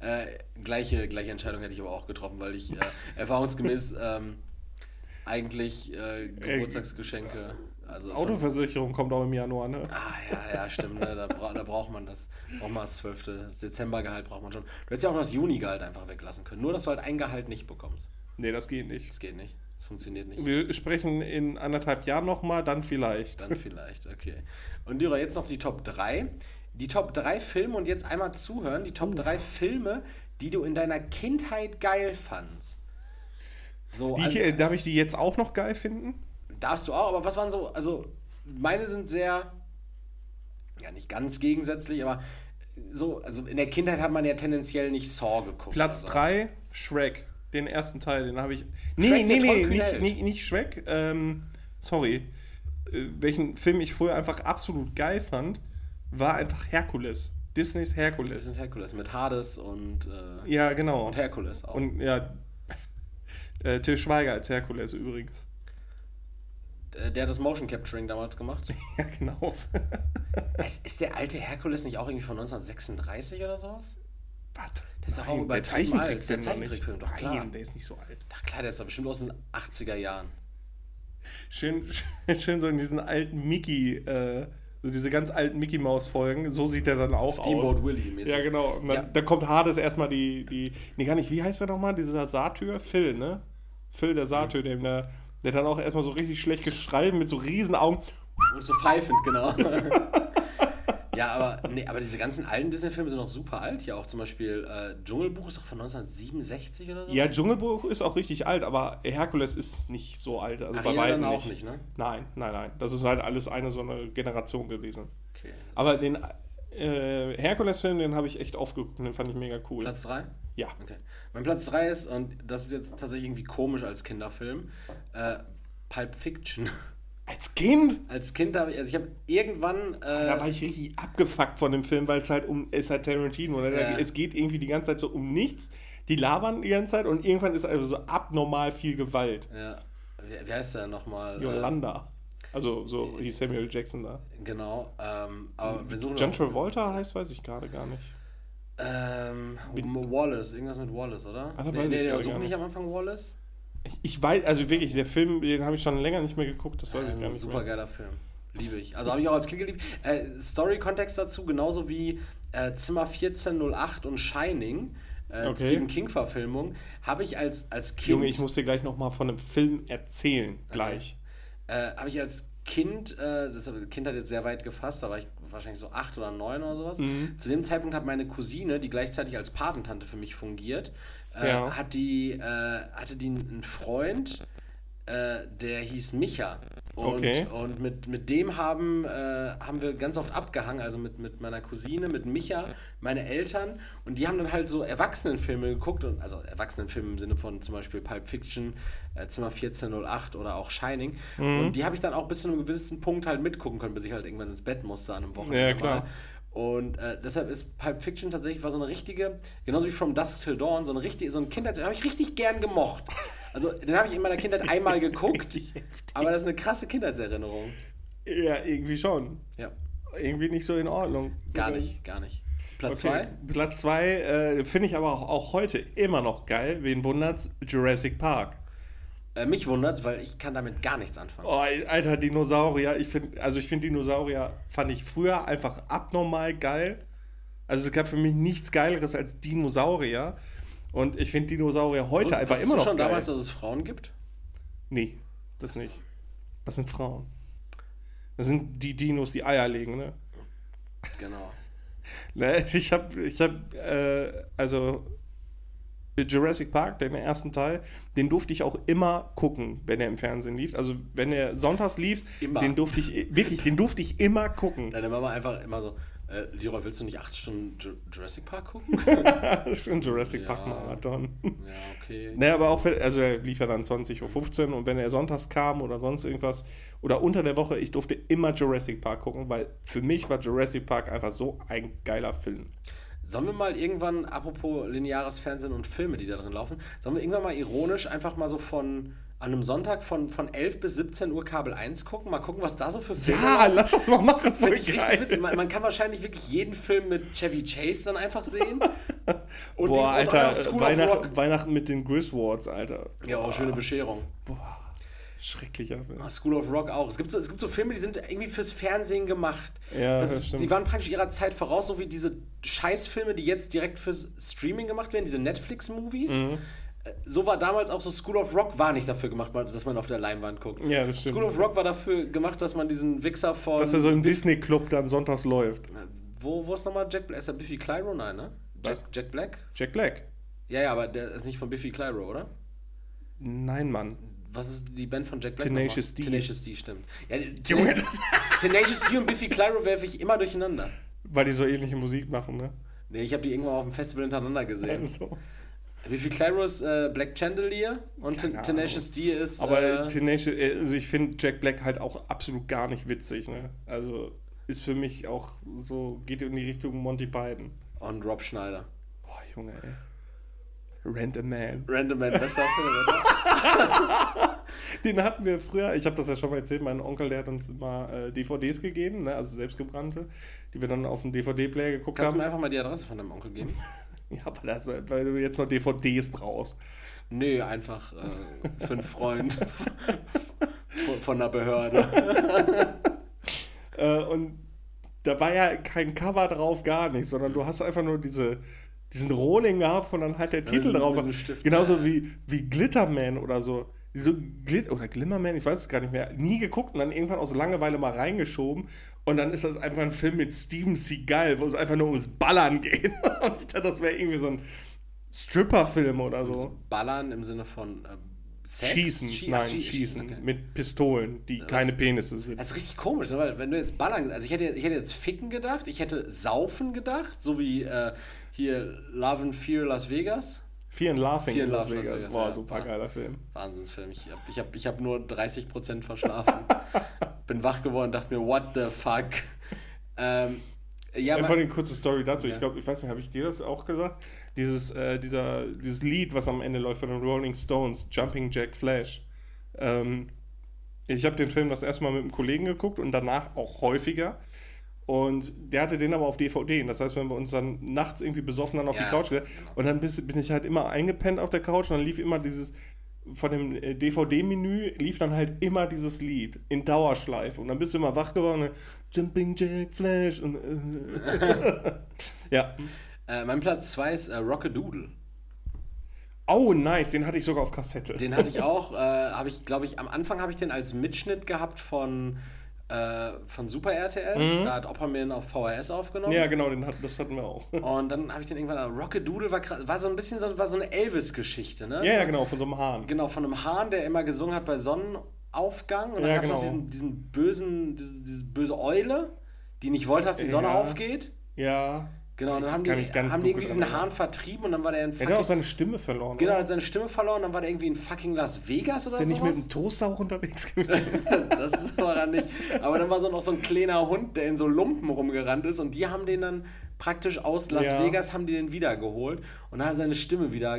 Ja. Äh, gleiche, gleiche Entscheidung hätte ich aber auch getroffen, weil ich äh, erfahrungsgemäß ähm, eigentlich äh, Geburtstagsgeschenke. Also Autoversicherung kommt auch im Januar, ne? Ah, ja, ja, stimmt. Ne? Da, bra da braucht man das. Braucht man das 12. Das Dezembergehalt braucht man schon. Du hättest ja auch noch das Junigehalt einfach weglassen können. Nur, dass du halt ein Gehalt nicht bekommst. Nee, das geht nicht. Das geht nicht. Das funktioniert nicht. Wir sprechen in anderthalb Jahren nochmal, dann vielleicht. Dann vielleicht, okay. Und Dira, jetzt noch die Top 3. Die Top 3 Filme und jetzt einmal zuhören. Die Top 3 Filme, die du in deiner Kindheit geil fandst. So, Die, also, äh, darf ich die jetzt auch noch geil finden? Darfst du auch, aber was waren so, also meine sind sehr, ja nicht ganz gegensätzlich, aber so, also in der Kindheit hat man ja tendenziell nicht Saw geguckt. Platz oder sowas. 3, Shrek. Den ersten Teil, den habe ich. Nee, Shrek, nee, nee, nicht, nicht, nicht Shrek. Ähm, sorry. Äh, welchen Film ich früher einfach absolut geil fand, war einfach Herkules. Disneys Herkules. ist Herkules mit Hades und, äh, Ja, genau. und Herkules auch. Und ja, äh, Till Schweiger als Herkules übrigens. Äh, der hat das Motion Capturing damals gemacht. Ja, genau. ist, ist der alte Herkules nicht auch irgendwie von 1936 oder sowas? Was? Der ist doch auch Nein, über der Zeichentrickfilm. Der doch Zeichentrickfilm, doch klar. Nein, der ist nicht so alt. Ach klar, der ist doch bestimmt aus den 80er Jahren. Schön, schön so in diesen alten Mickey, äh, so diese ganz alten Mickey Maus Folgen, so sieht der dann auch Steamboat aus. Willie mäßig. Ja, genau. Und dann, Ja. dann kommt Hades erstmal die, die, nee, gar nicht, wie heißt der nochmal, dieser Satyr? Phil, ne? Phil, der Satyr, dem der, der dann auch erstmal so richtig schlecht geschreiben mit so riesen Augen. Und so pfeifend, genau. ja, aber, nee, aber diese ganzen alten Disney-Filme sind noch super alt. Ja, auch zum Beispiel äh, Dschungelbuch ist doch von 1967 oder so. Ja, Dschungelbuch ist auch richtig alt, aber Herkules ist nicht so alt. Also bei Ariel weitem dann nicht. auch nicht, ne? Nein, nein, nein. Das ist halt alles eine so eine Generation gewesen. Okay. Aber den äh, Herkules-Film, den habe ich echt aufgeguckt und den fand ich mega cool. Platz 3? Ja. Okay. Mein Platz 3 ist, und das ist jetzt tatsächlich irgendwie komisch als Kinderfilm, äh, Pulp Fiction. Als Kind? Als Kind habe ich, also ich habe irgendwann. Äh, Da war ich richtig abgefuckt von dem Film, weil es halt um, es ist halt Tarantino. Ne? Ja. Es geht irgendwie die ganze Zeit so um nichts. Die labern die ganze Zeit und irgendwann ist also so abnormal viel Gewalt. ja, wie, wie heißt der nochmal? Äh, Yolanda. Also so hieß Samuel Jackson da. genau. Ähm, aber wir suchen John Travolta heißt, weiß ich gerade gar nicht. Ähm, Wallace, irgendwas mit Wallace, oder? Ah, nee, nee, nee, suchen nicht. am Anfang Wallace? Ich, ich weiß, also wirklich, der Film, den habe ich schon länger nicht mehr geguckt, das weiß ich gar ein nicht super mehr. geiler Film. Liebe ich. Also habe ich auch als Kind geliebt. Äh, Story-Kontext dazu, genauso wie äh, Zimmer 1408 und Shining, äh, Okay. Stephen King-Verfilmung, habe ich als, als Kind. Junge, ich muss dir gleich nochmal von einem Film erzählen, gleich. Äh, habe ich als Kind, äh, das Kind hat jetzt sehr weit gefasst, da war ich wahrscheinlich so acht oder neun oder sowas. Mhm. Zu dem Zeitpunkt hat meine Cousine, die gleichzeitig als Patentante für mich fungiert, äh, Ja. hat die, äh, hatte die einen Freund, äh, der hieß Micha. Und, Okay. und mit, mit dem haben, äh, haben wir ganz oft abgehangen, also mit, mit meiner Cousine, mit Micha, meine Eltern. Und die haben dann halt so Erwachsenenfilme geguckt, und, also Erwachsenenfilme im Sinne von zum Beispiel Pulp Fiction, äh, Zimmer 1408 oder auch Shining. Mhm. Und die habe ich dann auch bis zu einem gewissen Punkt halt mitgucken können, bis ich halt irgendwann ins Bett musste an einem Wochenende. Ja, klar. Mal. Und äh, deshalb ist Pulp Fiction tatsächlich war so eine richtige, genauso wie From Dusk Till Dawn, so eine richtige, so ein Kindheits, habe ich richtig gern gemocht. Also den habe ich in meiner Kindheit einmal geguckt, aber das ist eine krasse Kindheitserinnerung. Ja, irgendwie schon. Ja, Irgendwie nicht so in Ordnung. gar nicht, gar nicht. Platz Okay. zwei? Platz 2 äh, finde ich aber auch, auch heute immer noch geil. Wen wundert's? Jurassic Park. Äh, mich wundert's, weil ich kann damit gar nichts anfangen. Oh, alter Dinosaurier. Ich finde, also ich finde Dinosaurier fand ich früher einfach abnormal geil. Also es gab für mich nichts Geileres als Dinosaurier. Und ich finde Dinosaurier heute einfach Wusstest immer du noch schon geil. damals, dass es Frauen gibt? nee, das nicht. Das sind Frauen. Das sind die Dinos, die Eier legen, ne? Genau. Ne, ich habe, ich hab, äh, also Jurassic Park, den ersten Teil, den durfte ich auch immer gucken, wenn er im Fernsehen lief. Also wenn er sonntags lief, Immer. den durfte ich, wirklich, den durfte ich immer gucken. Deine Mama einfach immer so, äh, Leroy, willst du nicht acht Stunden Ju Jurassic Park gucken? Schon Jurassic Ja. Park Marathon. ja, okay. Ne, aber auch, wenn, also er lief ja dann 20.15 Uhr und wenn er sonntags kam oder sonst irgendwas oder unter der Woche, ich durfte immer Jurassic Park gucken, weil für mich war Jurassic Park einfach so ein geiler Film. Sollen wir mal irgendwann, apropos lineares Fernsehen und Filme, die da drin laufen, sollen wir irgendwann mal ironisch einfach mal so von an einem Sonntag von, von 11 bis 17 Uhr Kabel 1 gucken? Mal gucken, was da so für Filme Ja, laufen? lass das mal machen. Finde ich richtig witzig. Man, man kann wahrscheinlich wirklich jeden Film mit Chevy Chase dann einfach sehen. Und Boah, Alter, Weihnacht. Weihnachten mit den Griswolds, Alter. Ja, auch schöne Bescherung. Boah, schrecklicher Film. Ah, School of Rock auch. Es gibt, so, es gibt so Filme, die sind irgendwie fürs Fernsehen gemacht. Ja, das, das stimmt. Die waren praktisch ihrer Zeit voraus, so wie diese Scheißfilme, die jetzt direkt fürs Streaming gemacht werden, diese Netflix-Movies. Mhm. Äh, So war damals auch so School of Rock war nicht dafür gemacht, dass man auf der Leinwand guckt. Ja, das stimmt. School of Rock war dafür gemacht, dass man diesen Wichser von. Dass er so im Disney-Club dann sonntags läuft. wo, wo ist nochmal Jack Black? Ist er Biffy Clyro? Nein, ne? Jack? Jack Black? Jack Black. Ja, ja, aber der ist nicht von Biffy Clyro, oder? Nein, Mann. Was ist die Band von Jack Black? Tenacious? D. Tenacious D, stimmt. Ja, das- Tenacious D und Biffy Clyro werfe ich immer durcheinander. Weil die so ähnliche Musik machen, ne? Nee, ich habe die irgendwann auf dem Festival hintereinander gesehen. Also. Biffy Clyro ist äh, Black Chandelier und Ten Tenacious D ist. Aber äh, Tenacious, äh, also ich finde Jack Black halt auch absolut gar nicht witzig, ne? Also ist für mich auch so, geht in die Richtung Monty Python. und Rob Schneider. Boah, Junge, ey. Rent a Man. Random Man, bester Film, oder? Den hatten wir früher, ich habe das ja schon mal erzählt, mein Onkel, der hat uns immer äh, DVDs gegeben, ne? also selbstgebrannte, die wir dann auf dem DVD-Player geguckt Kannst du haben. mir einfach mal die Adresse von deinem Onkel geben? Ja, weil, das, weil du jetzt noch DVDs brauchst. Nö, einfach äh, für einen Freund von, von der Behörde. Äh, und da war ja kein Cover drauf, gar nicht, sondern du hast einfach nur diese, diesen Rohling gehabt und dann halt der Titel mit drauf. Stift. Genauso wie, wie Glitterman oder so. So Glit oder Glimmerman, ich weiß es gar nicht mehr. Nie geguckt und dann irgendwann aus Langeweile mal reingeschoben. Und dann ist das einfach ein Film mit Steven Seagal, wo es einfach nur ums Ballern geht. Und ich dachte, das wäre irgendwie so ein Stripper-Film oder so. Ballern im Sinne von äh, Sex? Schießen, Schie- nein, schie- schießen. okay. Mit Pistolen, die keine Penisse sind. Das ist richtig komisch, ne? weil wenn du jetzt ballern, also ich hätte, ich hätte jetzt ficken gedacht, ich hätte saufen gedacht, so wie äh, hier Love and Fear Las Vegas. Fear and Laughing Fear in Las Vegas. Vegas, Boah, ja. super geiler Film. Wahnsinnsfilm. Ich habe ich hab, ich hab nur 30% verschlafen. Bin wach geworden, dachte mir, what the fuck? Ähm, ja, Einfach eine kurze Story dazu. Ja. Ich glaube, ich weiß nicht, habe ich dir das auch gesagt? Dieses, äh, dieser, dieses Lied, was am Ende läuft von den Rolling Stones, Jumping Jack Flash. Ähm, ich habe den Film das erste Mal mit einem Kollegen geguckt und danach auch häufiger. Und der hatte den aber auf DVD. Das heißt, wenn wir uns dann nachts irgendwie besoffen dann auf Ja, die Couch gesetzt genau. und dann bin ich halt immer eingepennt auf der Couch und dann lief immer dieses von dem äh, DVD-Menü lief dann halt immer dieses Lied in Dauerschleife und dann bist du immer wach geworden und Jumping Jack Flash und äh, ja. äh, mein Platz 2 ist äh, Rockadoodle. Oh, nice, den hatte ich sogar auf Kassette. Den hatte ich auch, äh, habe ich, glaube ich, am Anfang habe ich den als Mitschnitt gehabt von, äh, von Super RTL. Da hat Opperman auf VHS aufgenommen. Mhm. ja, genau, den hat, das hatten wir auch. Und dann habe ich den irgendwann, Rockadoodle war, gra- war so ein bisschen so, war so eine Elvis-Geschichte, ne? Ja, so, ja, genau, von so einem Hahn. Genau, von einem Hahn, der immer gesungen hat bei Sonnenaufgang. Und dann Ja, gab es genau. noch diesen, diesen bösen, diese, diese böse Eule, die nicht wollte, dass die Sonne Ja. aufgeht. Ja. Genau, und dann haben die, haben die irgendwie diesen. Hahn vertrieben und dann war der in Er hat auch fucking, seine Stimme verloren. genau, hat seine Stimme verloren, dann war der irgendwie in fucking Las Vegas oder Ist er nicht mit dem Toaster auch unterwegs gewesen? Das war er nicht. Aber dann war so noch so ein kleiner Hund, der in so Lumpen rumgerannt ist und die haben den dann praktisch aus Las Ja. Vegas haben die den wiedergeholt und dann hat er seine Stimme wieder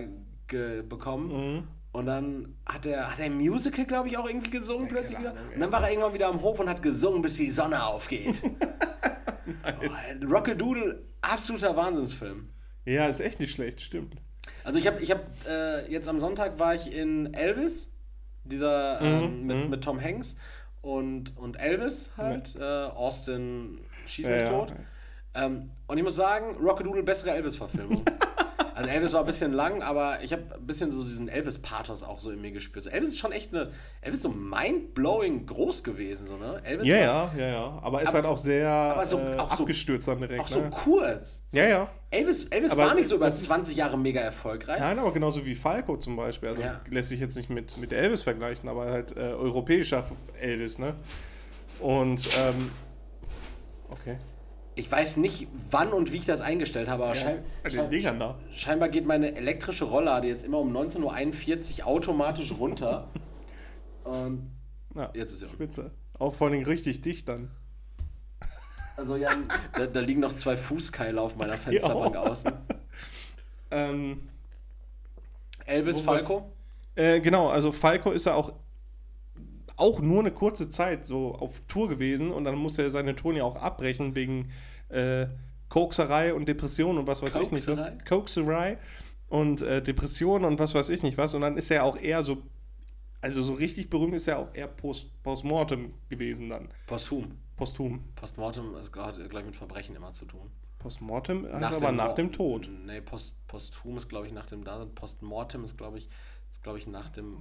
bekommen. Mhm. Und dann hat er, hat er Musical, glaube ich, auch irgendwie gesungen plötzlich keine wieder. Und dann war er irgendwann wieder am Hof und hat gesungen, bis die Sonne aufgeht. oh, Rockadoodle, absoluter Wahnsinnsfilm. ja, ist echt nicht schlecht, stimmt. Also ich habe ich hab, äh, jetzt am Sonntag war ich in Elvis, dieser ähm, Mhm, mit, mit Tom Hanks und, und Elvis halt, äh, Austin schieß mich Ja, ja. tot. Ähm, und ich muss sagen, Rockadoodle bessere Elvis-Verfilmung. also Elvis war ein bisschen lang, aber ich habe ein bisschen so diesen Elvis-Pathos auch so in mir gespürt. So, Elvis ist schon echt eine, Elvis ist so mind-blowing groß gewesen, so, ne? Elvis Ja, war ja, ja, ja. Aber ist halt auch sehr so- äh, auch so- abgestürzt dann direkt. auch so ne? kurz. So, Ja, ja. Elvis, Elvis Aber war nicht so über das ist- 20 Jahre mega erfolgreich. Nein, aber genauso wie Falco zum Beispiel. Also Ja. lässt sich jetzt nicht mit, mit Elvis vergleichen, aber halt äh, europäischer Elvis, ne? Und, ähm, okay. Ich weiß nicht, wann und wie ich das eingestellt habe, aber schein, den schein, da. scheinbar geht meine elektrische Rolllade jetzt immer um 19.41 Uhr automatisch runter. Und Ja, jetzt ist sie. spitze. Auch vor allem richtig dicht dann. Also ja, da, da liegen noch zwei Fußkeile auf meiner Fensterbank Ja. außen. Ähm, Elvis Falco? Äh, genau, also Falco ist ja auch, auch nur eine kurze Zeit so auf Tour gewesen und dann musste er seine Tour ja auch abbrechen wegen äh, Kokserei und Depression und was weiß ich nicht was. Kokserei? Kokserei und äh, Depression und was weiß ich nicht was. Und dann ist er auch eher so, also so richtig berühmt ist er auch eher post, postmortem gewesen dann. Posthum. Posthum. Postmortem ist gleich mit Verbrechen immer zu tun. Postmortem heißt aber nach Mor- dem Tod. Nee, Post, Posthum ist, glaube ich, nach dem Dasein. Postmortem ist, glaube ich, ist, glaube ich, nach dem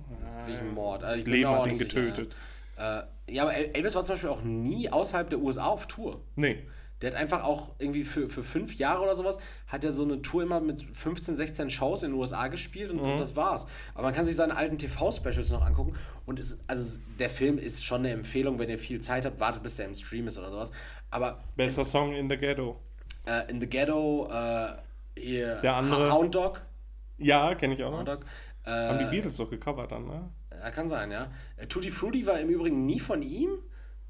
wegen Mord. Also ich Das Leben hat ihn nicht sicher, getötet. Ja. Äh, aber El- Elvis war zum Beispiel auch nie außerhalb der USA auf Tour. Nee. Der hat einfach auch irgendwie für, für fünf Jahre oder sowas, hat er so eine Tour immer mit 15, 16 Shows in den USA gespielt und, Mhm. und das war's. Aber man kann sich seine alten TV-Specials noch angucken und es, also der Film ist schon eine Empfehlung, wenn ihr viel Zeit habt, wartet bis der im Stream ist oder sowas. Aber Bester Song in the Ghetto. äh, in the Ghetto, äh, hier Der andere- Hound Dog, Ja, kenne ich auch. Hound Dog Haben die Beatles doch gecovert dann, ne? ja, kann sein, ja. Äh, Tutti Frutti war im Übrigen nie von ihm.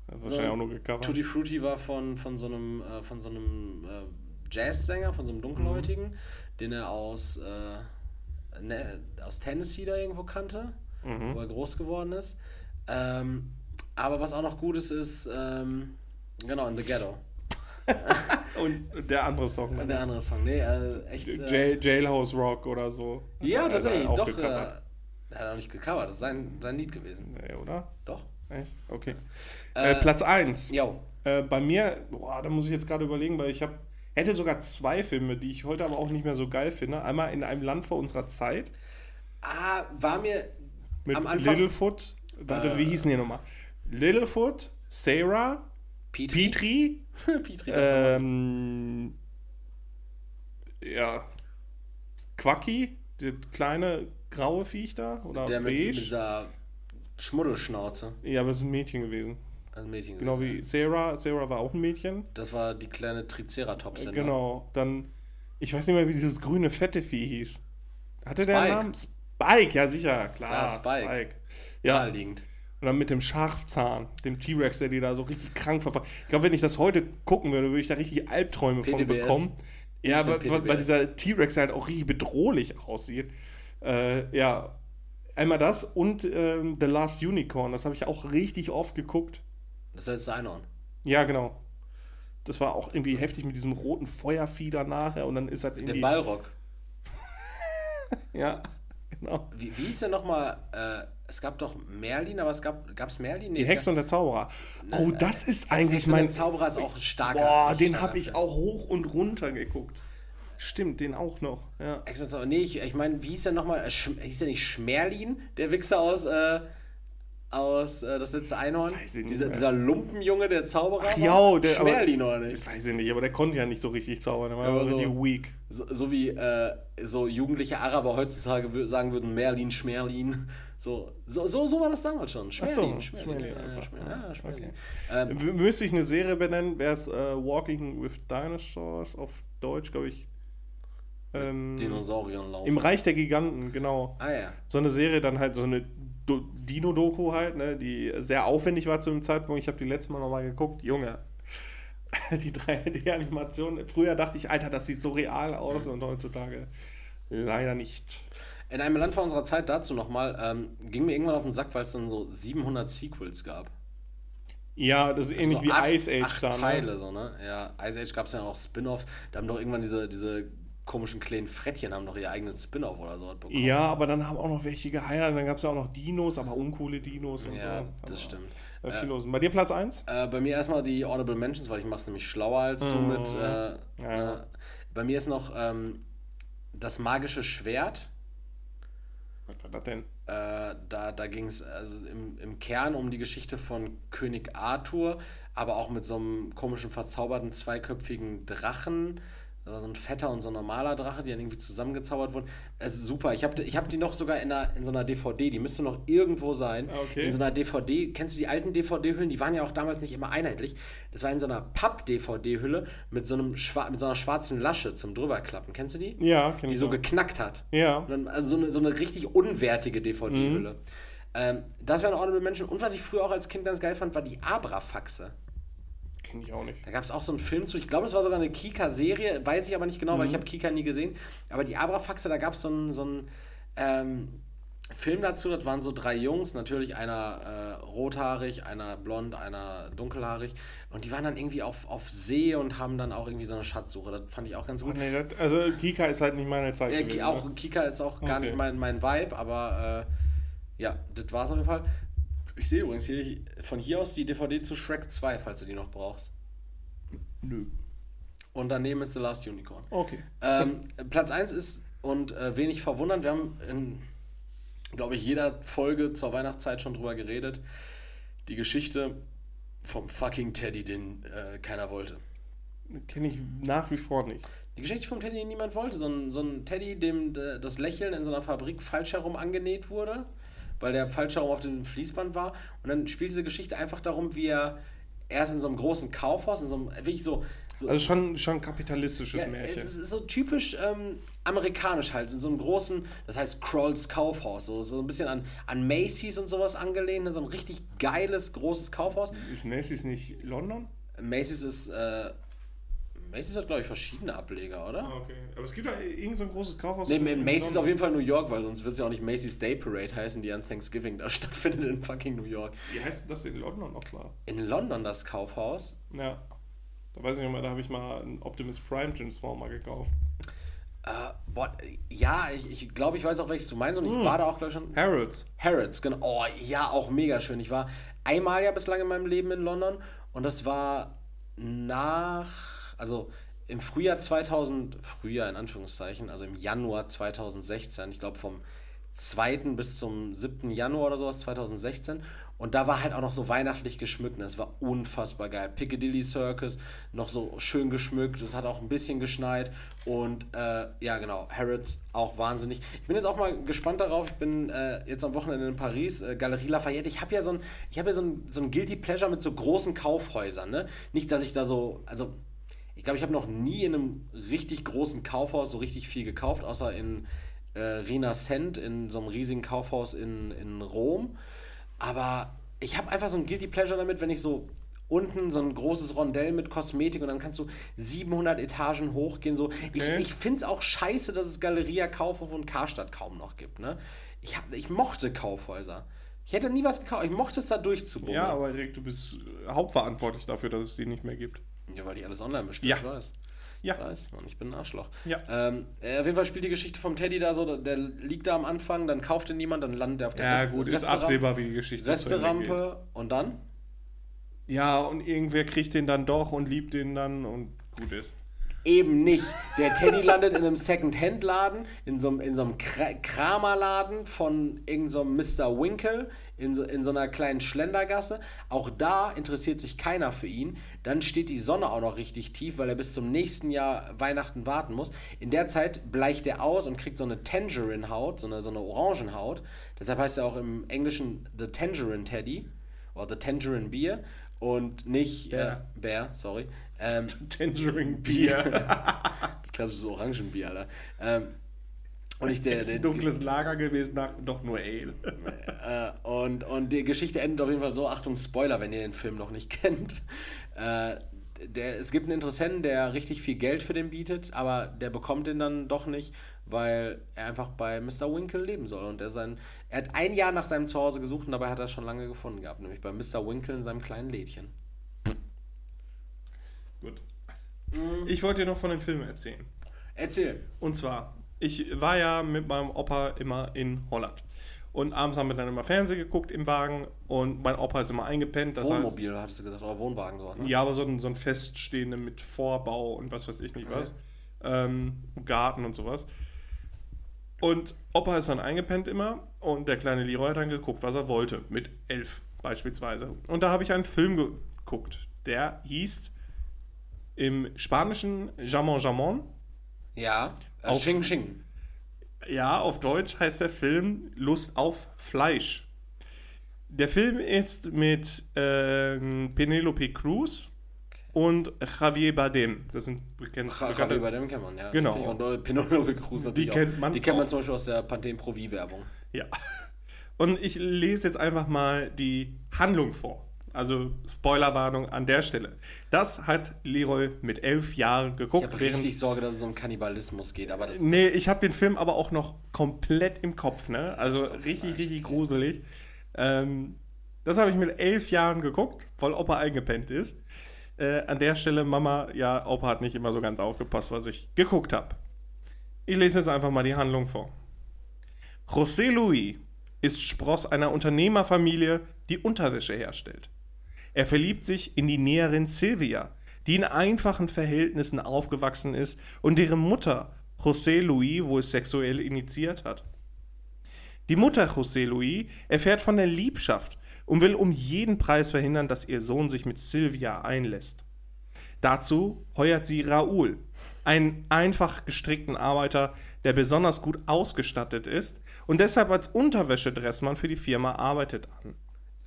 Wahrscheinlich auch nur gecovert. Tutti Frutti war von, von so einem, äh, von so einem äh, Jazzsänger, von so einem Dunkelhäutigen, den er aus, äh, ne, aus Tennessee da irgendwo kannte, wo er groß geworden ist. Ähm, aber was auch noch gut ist, ist, ähm, genau, in the Ghetto. Und der andere Song. Und der andere Song, nee, äh, echt. Äh, Jail, Jailhouse Rock oder so. ja, Hat er tatsächlich, doch. Äh, gecovert. er hat auch nicht gecovert, das ist sein, sein Lied gewesen. Nee, oder? Doch. Echt? Okay. Äh, Äh, Platz 1. Jo. Äh, bei mir, boah, da muss ich jetzt gerade überlegen, weil ich habe hätte sogar zwei Filme, die ich heute aber auch nicht mehr so geil finde. Einmal in einem Land vor unserer Zeit Ah, war mir mit am Anfang. Littlefoot. Warte, wie hießen die nochmal? Littlefoot, Sarah, Petri. Petri, äh, ähm, ja, Quacky, das kleine graue Viech da, oder der mit, beige. mit dieser Schmuddelschnauze. Ja, aber es ist ein Mädchen gewesen. Ein Mädchen. Genau gewesen. wie Sarah. Sarah war auch ein Mädchen. Das war die kleine Triceratops. Genau. Dann, ich weiß nicht mehr, wie dieses grüne fette Vieh hieß. Hatte der einen Spike. Namen? Spike, ja sicher, klar. Ja, Spike. Ja, Naheliegend. Dann mit dem Schafzahn, dem T-Rex, der die da so richtig krank verfolgt. Ich glaube, wenn ich das heute gucken würde, würde ich da richtig Albträume von PTBS. bekommen. Ja, weil, weil dieser T-Rex halt auch richtig bedrohlich aussieht. Äh, ja, einmal das und ähm, The Last Unicorn, das habe ich auch richtig oft geguckt. Das letzte Einhorn. Ja, genau. Das war auch irgendwie heftig mit diesem roten Feuerfieder nachher und dann ist halt Der irgendwie. Ballrock. Ja, genau. Wie, wie hieß der nochmal? Äh, es gab doch Merlin, aber es gab gab's Merlin? Nee, Die es Hexe und der Zauberer. Oh, das ist eigentlich und mein. der Zauberer ist auch ein starker. Boah, den habe ich auch hoch und runter geguckt. Stimmt, den auch noch. Ja. Hexe und Zauberer. Nee, ich, ich meine, wie hieß der nochmal? Äh, hieß der nicht Schmerlin? Der Wichser aus, äh, aus äh, das letzte Einhorn? Dieser, dieser Lumpenjunge, der Zauberer? Ach ja, der. aber- Schmerlin, oder nicht? Ich weiß ich nicht, aber der konnte ja nicht so richtig zaubern. Der war aber aber so- richtig weak. So, so wie äh, so jugendliche Araber heutzutage sagen würden, Merlin, Schmerlin. So, so, so, so war das damals schon. Schmerlin, so, Schmerlin. Schmerlin ja. Schmerlin, ja, Schmerlin. okay. Ähm, Müsste ich eine Serie benennen, wäre es äh, Walking with Dinosaurs auf Deutsch, glaube ich. Ähm, Dinosauriern laufen. Im Reich der Giganten, genau. ah ja. so eine Serie dann halt so eine Dino-Doku halt, ne, die sehr aufwendig war zu dem Zeitpunkt. Ich habe die letzte Mal nochmal geguckt. Junge, die 3D-Animation. Früher dachte ich, Alter, das sieht so real aus und heutzutage leider nicht. In einem Land vor unserer Zeit dazu nochmal, ähm, ging mir irgendwann auf den Sack, weil es dann so 700 Sequels gab. Ja, das ist ähnlich so wie acht, Ice Age acht dann. Teile, Ne? so, ne? Ja, Ice Age gab es ja auch Spin-Offs. Da haben doch irgendwann diese, diese komischen kleinen Frettchen haben doch ihr eigenes Spin-Off oder so bekommen. Ja, aber dann haben auch noch welche geheiratet. Dann gab es ja auch noch Dinos, aber uncoole Dinos. Ja, so. das stimmt. War viel los. Bei dir Platz 1? Äh, bei mir erstmal die Audible Mentions, weil ich mache es nämlich schlauer als du mit. Äh, Mhm. Ja. äh, bei mir ist noch ähm, das magische Schwert. Was war das denn? Äh, da da ging es also im, im Kern um die Geschichte von König Arthur, aber auch mit so einem komischen, verzauberten, zweiköpfigen Drachen. Also so ein fetter und so ein normaler Drache, die dann irgendwie zusammengezaubert wurden. Es ist super. Ich habe ich hab die noch sogar in, einer, in so einer DVD. Die müsste noch irgendwo sein. Ah, okay. In so einer DVD. Kennst du die alten DVD-Hüllen? Die waren ja auch damals nicht immer einheitlich. Das war in so einer Papp-DVD-Hülle mit, so einem mit so einer schwarzen Lasche zum drüberklappen. Kennst du die? Ja, kenn Die ich so auch. geknackt hat. Ja. Dann, also so eine, so eine richtig unwertige DVD-Hülle. Mhm. Ähm, das wären Honorable Menschen. Und was ich früher auch als Kind ganz geil fand, war die Abrafaxe. Kenne ich auch nicht. Da gab es auch so einen Film zu, ich glaube, es war sogar eine Kika-Serie, weiß ich aber nicht genau, weil ich habe Kika nie gesehen. Aber die Abrafaxe, da gab es so einen, so einen ähm, Film dazu, das waren so drei Jungs, natürlich einer äh, rothaarig, einer blond, einer dunkelhaarig. Und die waren dann irgendwie auf, auf See und haben dann auch irgendwie so eine Schatzsuche. Das fand ich auch ganz Oh, gut. nee, das, also Kika ist halt nicht meine Zeit. Äh, gewesen, auch ne? Kika ist auch gar Okay. nicht mein, mein Vibe, aber äh, ja, das war's auf jeden Fall. Ich sehe übrigens hier von hier aus die DVD zu Shrek 2, falls du die noch brauchst. Nö. Und daneben ist The Last Unicorn. Okay. Ähm, Platz 1 ist, und äh, wenig verwundernd, wir haben in, glaube ich, jeder Folge zur Weihnachtszeit schon drüber geredet, die Geschichte vom fucking Teddy, den äh, keiner wollte. Kenne ich nach wie vor nicht. Die Geschichte vom Teddy, den niemand wollte. So ein, so ein Teddy, dem äh, das Lächeln in so einer Fabrik falsch herum angenäht wurde, weil der falsch herum auf dem Fließband war. Und dann spielt diese Geschichte einfach darum, wie er erst in so einem großen Kaufhaus, in so einem, wirklich so, so Also schon, schon kapitalistisches ja, Märchen. es ist so typisch ähm, amerikanisch halt, in so einem großen, das heißt Krolls Kaufhaus, so, so ein bisschen an, an Macy's und sowas angelehnt, ne, so ein richtig geiles, großes Kaufhaus. Ist Macy's nicht London? Macy's ist, äh, Macy's hat, glaube ich, verschiedene Ableger, oder? okay. Aber es gibt da irgend so ein großes Kaufhaus. Nee, Macy's ist auf jeden Fall New York, weil sonst wird es ja auch nicht Macy's Day Parade heißen, die an Thanksgiving da stattfindet in fucking New York. Wie heißt das in London nochmal? In London das Kaufhaus. Ja. Da weiß ich nicht mehr, da habe ich mal einen Optimus Prime Transformer gekauft. Äh, boah, ja, ich, ich glaube, ich weiß auch, welches du meinst und ich war da auch, glaube ich, schon. Harrods. Harrods, genau. Oh, ja, auch mega schön. Ich war einmal ja bislang in meinem Leben in London und das war nach, also im Frühjahr 2000, Frühjahr in Anführungszeichen, also im Januar 2016, ich glaube vom 2. bis zum 7. Januar oder sowas 2016 und da war halt auch noch so weihnachtlich geschmückt. Das war unfassbar geil. Piccadilly Circus, noch so schön geschmückt. Es hat auch ein bisschen geschneit. Und äh, ja, genau, Harrods auch wahnsinnig. Ich bin jetzt auch mal gespannt darauf. Ich bin äh, jetzt am Wochenende in Paris, äh, Galerie Lafayette. Ich habe ja so ein, ich habe ja so ein, so ein Guilty Pleasure mit so großen Kaufhäusern. Ne? Nicht, dass ich da so, also ich glaube, ich habe noch nie in einem richtig großen Kaufhaus so richtig viel gekauft, außer in äh, Rinascent, in so einem riesigen Kaufhaus in, in Rom. Aber ich habe einfach so ein Guilty Pleasure damit, wenn ich so unten so ein großes Rondell mit Kosmetik und dann kannst du 700 Etagen hochgehen. So. Ich, Okay. ich finde es auch scheiße, dass es Galeria, Kaufhof und Karstadt kaum noch gibt. Ne? Ich, hab, ich mochte Kaufhäuser. Ich hätte nie was gekauft. Ich mochte es da durchzubummeln. Ja, aber Rick, du bist äh, hauptverantwortlich dafür, dass es die nicht mehr gibt. Ja, weil ich alles online bestelle, Ja. ich weiß. Ja. Ich weiß, Mann, ich bin ein Arschloch. Ja. Ähm, äh, auf jeden Fall spielt die Geschichte vom Teddy da so, der liegt da am Anfang, dann kauft ihn niemand, dann landet er auf der Ja, Reste- gut, ist absehbar, wie die Geschichte Resterampe und dann? Ja, und irgendwer kriegt den dann doch und liebt den dann und gut ist. Eben nicht. Der Teddy landet in einem Second-Hand-Laden, in so einem, in so einem Kra Kramerladen von irgendeinem so Mr. Winkle, in so, in so einer kleinen Schlendergasse. Auch da interessiert sich keiner für ihn. Dann steht die Sonne auch noch richtig tief, weil er bis zum nächsten Jahr Weihnachten warten muss. In der Zeit bleicht er aus und kriegt so eine Tangerine-Haut, so eine, so eine Orangenhaut. Deshalb heißt er auch im Englischen The Tangerine Teddy oder The Tangerine Beer und nicht äh, Bear. Bear, sorry. Ähm, Tangerine Bier. klassisches Orangenbier, Alter. Ähm, und ich der, ist der, ein dunkles Lager gewesen, nach, doch nur Ale. äh, und, und die Geschichte endet auf jeden Fall so, Achtung, Spoiler, wenn ihr den Film noch nicht kennt. Äh, der, es gibt einen Interessenten, der richtig viel Geld für den bietet, aber der bekommt den dann doch nicht, weil er einfach bei Mr. Winkle leben soll. Und er, sein, er hat ein Jahr nach seinem Zuhause gesucht und dabei hat er es schon lange gefunden gehabt, nämlich bei Mr. Winkle in seinem kleinen Lädchen. Gut. Ich wollte dir noch von dem Film erzählen. Erzähl. Und zwar, ich war ja mit meinem Opa immer in Holland. Und abends haben wir dann immer Fernsehen geguckt im Wagen und mein Opa ist immer eingepennt. Das Wohnmobil, hattest du gesagt, oder Wohnwagen, sowas, ne? Heißt, ja, aber so ein, so ein feststehende mit Vorbau und was weiß ich nicht was. Ähm, Garten und sowas. Und Opa ist dann eingepennt immer und der kleine Leroy hat dann geguckt, was er wollte. Mit elf beispielsweise. Und da habe ich einen Film geguckt, der hieß im Spanischen Jamon Jamon. Ja, äh, Auf- Xing Xing. Ja, auf Deutsch heißt der Film Lust auf Fleisch. Der Film ist mit ähm, Penelope Cruz und Javier Bardem. Das sind bekannt, Javier bei dem kennt man, ja. Genau. Und äh, Penelope Cruz natürlich kennt auch. man Die kennt man auch. zum Beispiel aus der Pantene Pro V Werbung. Ja. Und ich lese jetzt einfach mal die Handlung vor. Also Spoilerwarnung an der Stelle. Das hat Leroy mit elf Jahren Ich geguckt. habe während, richtig Sorge, dass es um Kannibalismus geht, aber das nee, ich habe den Film aber auch noch komplett im Kopf. Ne? Also richtig, vielleicht. richtig gruselig. Ähm, das habe ich mit elf Jahren geguckt, weil Opa eingepennt ist. Äh, an der Stelle, Mama, ja, Opa hat nicht immer so ganz aufgepasst, was ich geguckt habe. Ich lese jetzt einfach mal die Handlung vor. José Luis ist Spross einer Unternehmerfamilie, die Unterwäsche herstellt. Er verliebt sich in die Näherin Silvia, die in einfachen Verhältnissen aufgewachsen ist und deren Mutter José Luis wohl sexuell initiiert hat. Die Mutter José Luis erfährt von der Liebschaft und will um jeden Preis verhindern, dass ihr Sohn sich mit Silvia einlässt. Dazu heuert sie Raoul, einen einfach gestrickten Arbeiter, der besonders gut ausgestattet ist und deshalb als Unterwäschedressmann für die Firma arbeitet an.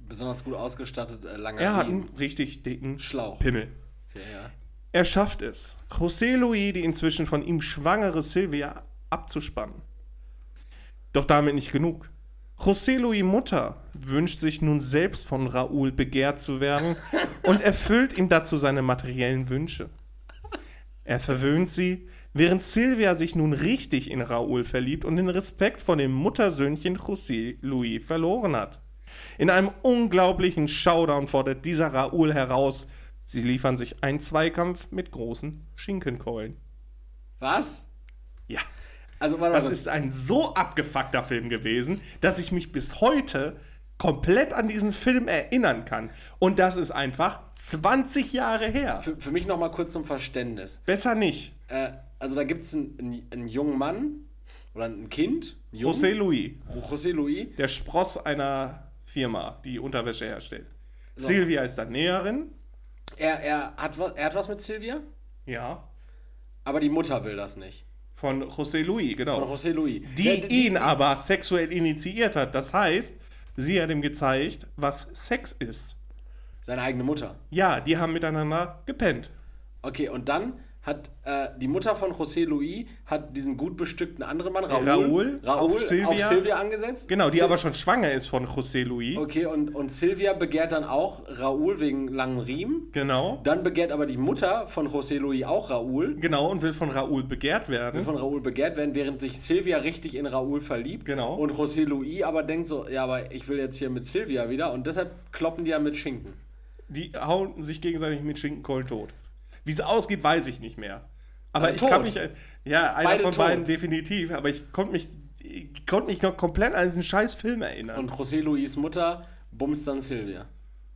Besonders gut ausgestattet, äh, lange Er hat einen richtig dicken Schlauch. Pimmel. Ja, ja. Er schafft es, José Luis, die inzwischen von ihm schwangere Silvia, abzuspannen. Doch damit nicht genug. José Luis Mutter wünscht sich nun selbst von Raoul begehrt zu werden und erfüllt ihm dazu seine materiellen Wünsche. Er verwöhnt sie, während Silvia sich nun richtig in Raoul verliebt und den Respekt vor dem Muttersöhnchen José Luis verloren hat. In einem unglaublichen Showdown fordert dieser Raoul heraus, sie liefern sich einen Zweikampf mit großen Schinkenkeulen. Was? Ja. Also, warte Das ist ein so abgefuckter Film gewesen, dass ich mich bis heute komplett an diesen Film erinnern kann. Und das ist einfach 20 Jahre her. für, für mich noch mal kurz zum Verständnis. Besser nicht. Äh, also da gibt es einen, einen, einen jungen Mann oder ein Kind, Jungen, José Luis, José Luis. der Spross einer Firma, die Unterwäsche herstellt. Silvia ist dann Näherin. Er, er, hat was, er hat was mit Silvia, Ja. aber die Mutter will das nicht. Von José Luis, genau. Von José Luis. die Der- ihn aber sexuell initiiert hat. Das heißt, sie hat ihm gezeigt, was Sex ist. Seine eigene Mutter. Ja, die haben miteinander gepennt. Okay, und dann hat äh, die Mutter von José Luis hat diesen gut bestückten anderen Mann, Raoul, Raoul Raoul auf Silvia. auf Silvia angesetzt. Genau, die Sil- aber schon schwanger ist von José Luis. Okay, und, und Silvia begehrt dann auch Raoul wegen langen Riemen. Genau. Dann begehrt aber die Mutter von José Luis auch Raoul. Genau, und will von Raoul begehrt werden. Von Raoul begehrt werden, während sich Silvia richtig in Raoul verliebt. Genau. Und José Luis aber denkt so, ja, aber ich will jetzt hier mit Silvia wieder. Und deshalb kloppen die ja mit Schinken. Die hauen sich gegenseitig mit Schinkenkeulen tot. Wie es ausgeht, weiß ich nicht mehr. Aber Alle ich tot. kann mich. Ja, einer Beide von tot. beiden definitiv. Aber ich konnte mich, ich konnte mich noch komplett an diesen scheiß Film erinnern. Und José Luis Mutter bumst dann Silvia.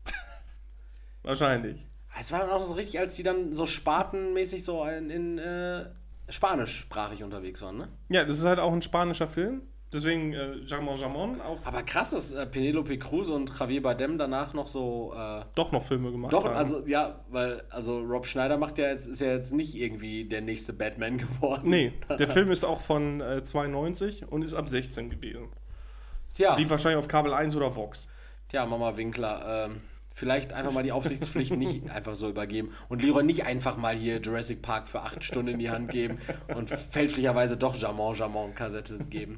Wahrscheinlich. Es war dann auch so richtig, als die dann so spartenmäßig so in, in äh, spanischsprachig unterwegs waren, ne? Ja, das ist halt auch ein spanischer Film. Deswegen äh, Jamon Jamon auf Aber krass, dass äh, Penelope Cruz und Javier Bardem danach noch so. Äh, doch noch Filme gemacht doch, haben. also ja, weil also Rob Schneider macht ja jetzt, ist ja jetzt nicht irgendwie der nächste Batman geworden. Nee, der Film ist auch von äh, 92 und ist ab 16 gewesen. Tja, Lief wahrscheinlich auf Kabel 1 oder Vox. tja, Mama Winkler, ähm, vielleicht einfach mal die Aufsichtspflicht nicht einfach so übergeben und Leroy nicht einfach mal hier Jurassic Park für acht Stunden in die Hand geben und fälschlicherweise doch Jamon Jamon Kassette geben.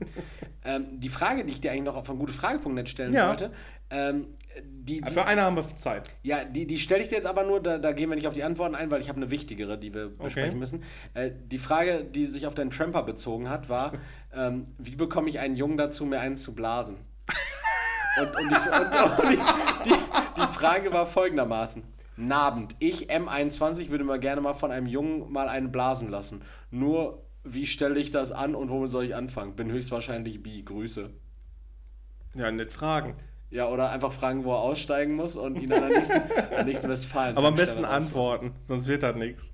Ähm, die Frage, die ich dir eigentlich noch auf ein gute Fragepunkt stellen Ja. wollte, ähm, die, die, Für eine haben wir Zeit. Ja, die, die stelle ich dir jetzt aber nur, da, da gehen wir nicht auf die Antworten ein, weil ich habe eine wichtigere, die wir besprechen müssen. Äh, die Frage, die sich auf deinen Tramper bezogen hat, war, ähm, wie bekomme ich einen Jungen dazu, mir einen zu blasen? Und, und, die, und, und die, die, die Frage war folgendermaßen. Nabend, ich M21 würde mir gerne mal von einem Jungen mal einen blasen lassen. Nur, wie stelle ich das an und womit soll ich anfangen? Bin höchstwahrscheinlich bi. Grüße. Ja, nicht fragen. Ja, oder einfach fragen, wo er aussteigen muss und ihn an der nächsten, an der nächsten Westfalen. Aber am besten antworten, sonst wird das nichts.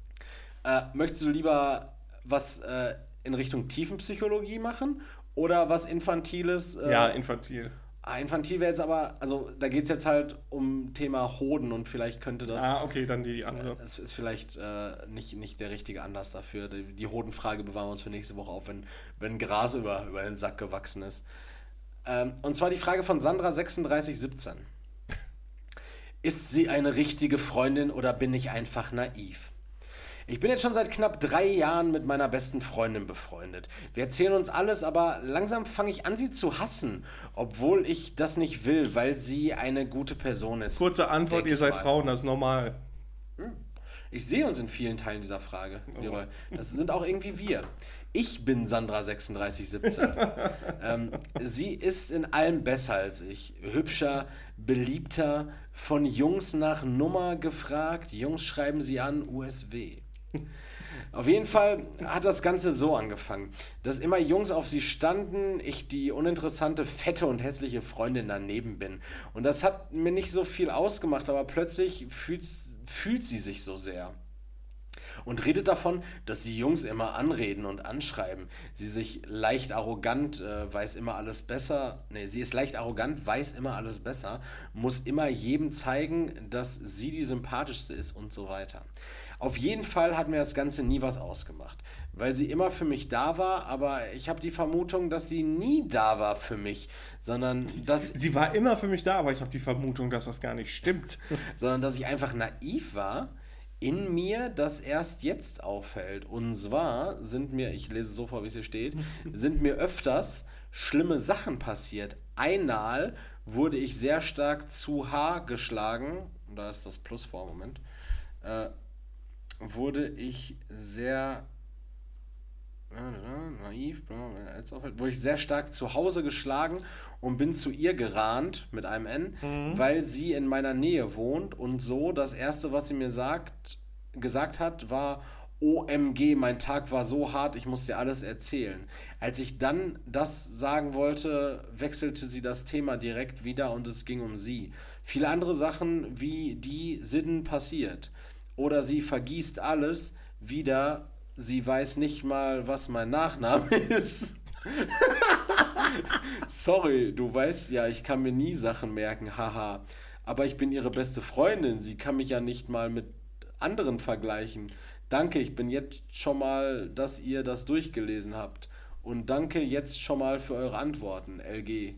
Äh, möchtest du lieber was äh, in Richtung Tiefenpsychologie machen oder was Infantiles? Äh, Ja, infantil. Infantil wäre jetzt aber, also da geht es jetzt halt um Thema Hoden und vielleicht könnte das. Ah, okay, dann die andere. Es ist vielleicht äh, nicht, nicht der richtige Anlass dafür. Die, die Hodenfrage bewahren wir uns für nächste Woche auf, wenn, wenn Gras über, über den Sack gewachsen ist. Ähm, und zwar die Frage von Sandra3617. Ist sie eine richtige Freundin oder bin ich einfach naiv? Ich bin jetzt schon seit knapp drei Jahren mit meiner besten Freundin befreundet. Wir erzählen uns alles, aber langsam fange ich an, sie zu hassen, obwohl ich das nicht will, weil sie eine gute Person ist. Kurze Antwort, ihr seid mal. Frauen, das ist normal. Ich sehe uns in vielen Teilen dieser Frage, Oh. Leroy. Das sind auch irgendwie wir. Ich bin Sandra3617. ähm, sie ist in allem besser als ich. Hübscher, beliebter, von Jungs nach Nummer gefragt. Jungs schreiben sie an, USW. Auf jeden Fall hat das Ganze so angefangen, dass immer Jungs auf sie standen, ich die uninteressante, fette und hässliche Freundin daneben bin. Und das hat mir nicht so viel ausgemacht, aber plötzlich fühlt, fühlt sie sich so sehr. Und redet davon, dass die Jungs immer anreden und anschreiben. Sie sich leicht arrogant, äh, weiß immer alles besser. Nee, sie ist leicht arrogant, weiß immer alles besser, muss immer jedem zeigen, dass sie die sympathischste ist und so weiter. Auf jeden Fall hat mir das Ganze nie was ausgemacht, weil sie immer für mich da war, aber ich habe die Vermutung, dass sie nie da war für mich, sondern dass Sie war immer für mich da, aber ich habe die Vermutung, dass das gar nicht stimmt. sondern dass ich einfach naiv war in mir, das erst jetzt auffällt. Und zwar sind mir, ich lese so vor, wie es hier steht, sind mir öfters schlimme Sachen passiert. Einmal wurde ich sehr stark zu Haar geschlagen, da ist das Plus vor, Moment, äh, wurde ich sehr naiv, auffällt, wurde ich sehr stark zu Hause geschlagen und bin zu ihr gerannt mit einem N, weil sie in meiner Nähe wohnt und so das erste, was sie mir sagt, gesagt hat, war OMG, mein Tag war so hart, ich muss dir alles erzählen. Als ich dann das sagen wollte, wechselte sie das Thema direkt wieder und es ging um sie. Viele andere Sachen wie die sind passiert. Oder sie vergießt alles wieder, sie weiß nicht mal, was mein Nachname ist. Sorry, du weißt ja, ich kann mir nie Sachen merken, haha. Aber ich bin ihre beste Freundin, sie kann mich ja nicht mal mit anderen vergleichen. Danke, ich bin jetzt schon mal, dass ihr das durchgelesen habt. Und danke jetzt schon mal für eure Antworten, LG.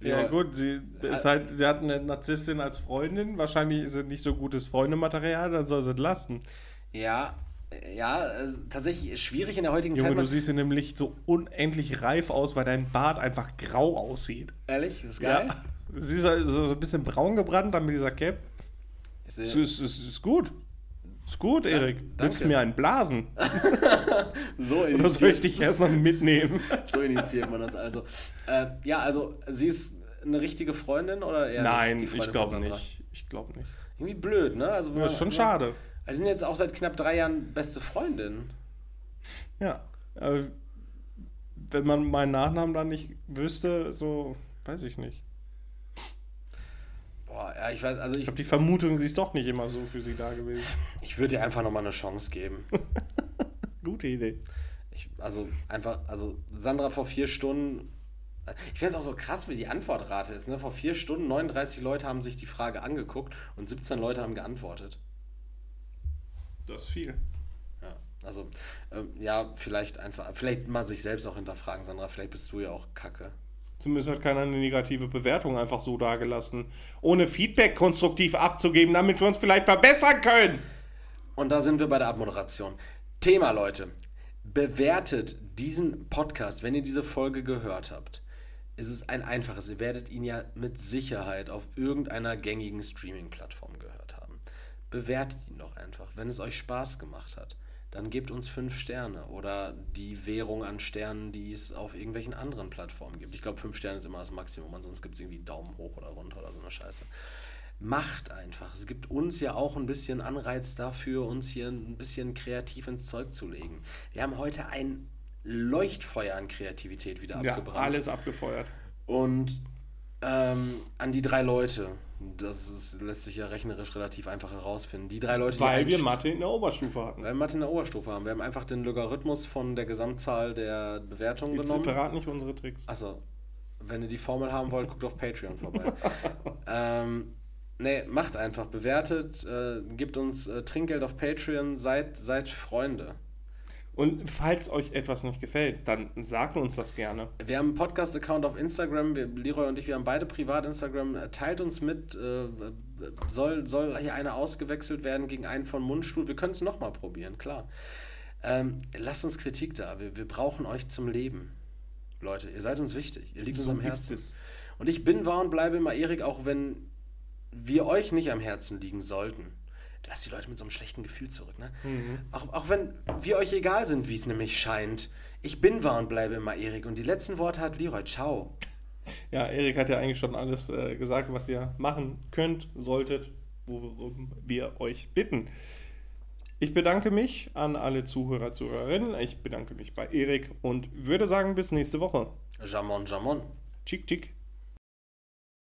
Ja, Ja. gut, sie ist halt, sie hat eine Narzisstin als Freundin. Wahrscheinlich ist es nicht so gutes Freundematerial, dann soll sie es lassen. Ja, ja, äh, tatsächlich schwierig in der heutigen Junge, Zeit. du man- siehst in dem Licht so unendlich reif aus, weil dein Bart einfach grau aussieht. Ehrlich, das ist geil. Ja. Sie ist so so ein bisschen braun gebrannt dann mit dieser Cap. Ist, ist, es ist gut. Ist gut, Erik. Willst du mir einen blasen? so, Oder soll ich initiiert, dich erst noch mitnehmen? so initiiert man das also. Äh, ja, also sie ist eine richtige Freundin oder eher Nein, ich glaube nicht. Ich glaube nicht. Irgendwie blöd, ne? Also, Das ist schon schade. Also, sind jetzt auch seit knapp drei Jahren beste Freundin. Ja. Wenn man meinen Nachnamen dann nicht wüsste, so, weiß ich nicht. Boah, ja, ich weiß, also ich, Ich habe die Vermutung, sie ist doch nicht immer so für sie da gewesen. ich würde ihr einfach nochmal eine Chance geben. Gute Idee. Ich, also einfach, also Sandra vor vier Stunden. Ich finde es auch so krass, wie die Antwortrate ist. Ne? Vor vier Stunden 39 Leute haben sich die Frage angeguckt und 17 Leute haben geantwortet. Das ist viel. Ja, also ähm, ja, vielleicht einfach, vielleicht mal sich selbst auch hinterfragen, Sandra. Vielleicht bist du ja auch Kacke. Zumindest hat keiner eine negative Bewertung einfach so dagelassen. Ohne Feedback konstruktiv abzugeben, damit wir uns vielleicht verbessern können. Und da sind wir bei der Abmoderation. Thema, Leute. Bewertet diesen Podcast, wenn ihr diese Folge gehört habt. Es ist ein einfaches. Ihr werdet ihn ja mit Sicherheit auf irgendeiner gängigen Streaming-Plattform gehört. Bewertet ihn doch einfach. Wenn es euch Spaß gemacht hat, dann gebt uns fünf Sterne oder die Währung an Sternen, die es auf irgendwelchen anderen Plattformen gibt. Ich glaube, fünf Sterne ist immer das Maximum, ansonsten gibt es irgendwie Daumen hoch oder runter oder so eine Scheiße. Macht einfach. Es gibt uns ja auch ein bisschen Anreiz dafür, uns hier ein bisschen kreativ ins Zeug zu legen. Wir haben heute ein Leuchtfeuer an Kreativität wieder Ja, abgebrannt. alles abgefeuert. Und ähm, an die drei Leute, das ist, lässt sich ja rechnerisch relativ einfach herausfinden. Die drei Leute, die Weil wir Mathe in der Oberstufe hatten. weil wir Mathe in der Oberstufe haben. Wir haben einfach den Logarithmus von der Gesamtzahl der Bewertungen Jetzt genommen. verraten nicht unsere Tricks. Achso, wenn ihr die Formel haben wollt, guckt auf Patreon vorbei. ähm, nee, macht einfach, bewertet, äh, gibt uns äh, Trinkgeld auf Patreon, seid, seid Freunde. Und falls euch etwas nicht gefällt, dann sagt uns das gerne. Wir haben einen Podcast-Account auf Instagram. Wir, Leroy und ich, wir haben beide privat Instagram. Teilt uns mit. Äh, soll, soll hier einer ausgewechselt werden gegen einen von Mundstuhl? Wir können es nochmal probieren, klar. Ähm, lasst uns Kritik da. Wir, wir brauchen euch zum Leben. Leute, ihr seid uns wichtig. Ihr liegt So uns am Herzen. Und ich bin, war und bleibe immer Erik, auch wenn wir euch nicht am Herzen liegen sollten. Lasst die Leute mit so einem schlechten Gefühl zurück. Ne? Auch, auch wenn wir euch egal sind, wie es nämlich scheint. Ich bin, war und bleibe immer Erik. Und die letzten Worte hat Leroy. Ciao. Ja, Erik hat ja eigentlich schon alles äh, gesagt, was ihr machen könnt, solltet, worum wir euch bitten. Ich bedanke mich an alle Zuhörer, Zuhörerinnen. Ich bedanke mich bei Erik und würde sagen, bis nächste Woche. Jamon, Jamon. Tschick, tschick.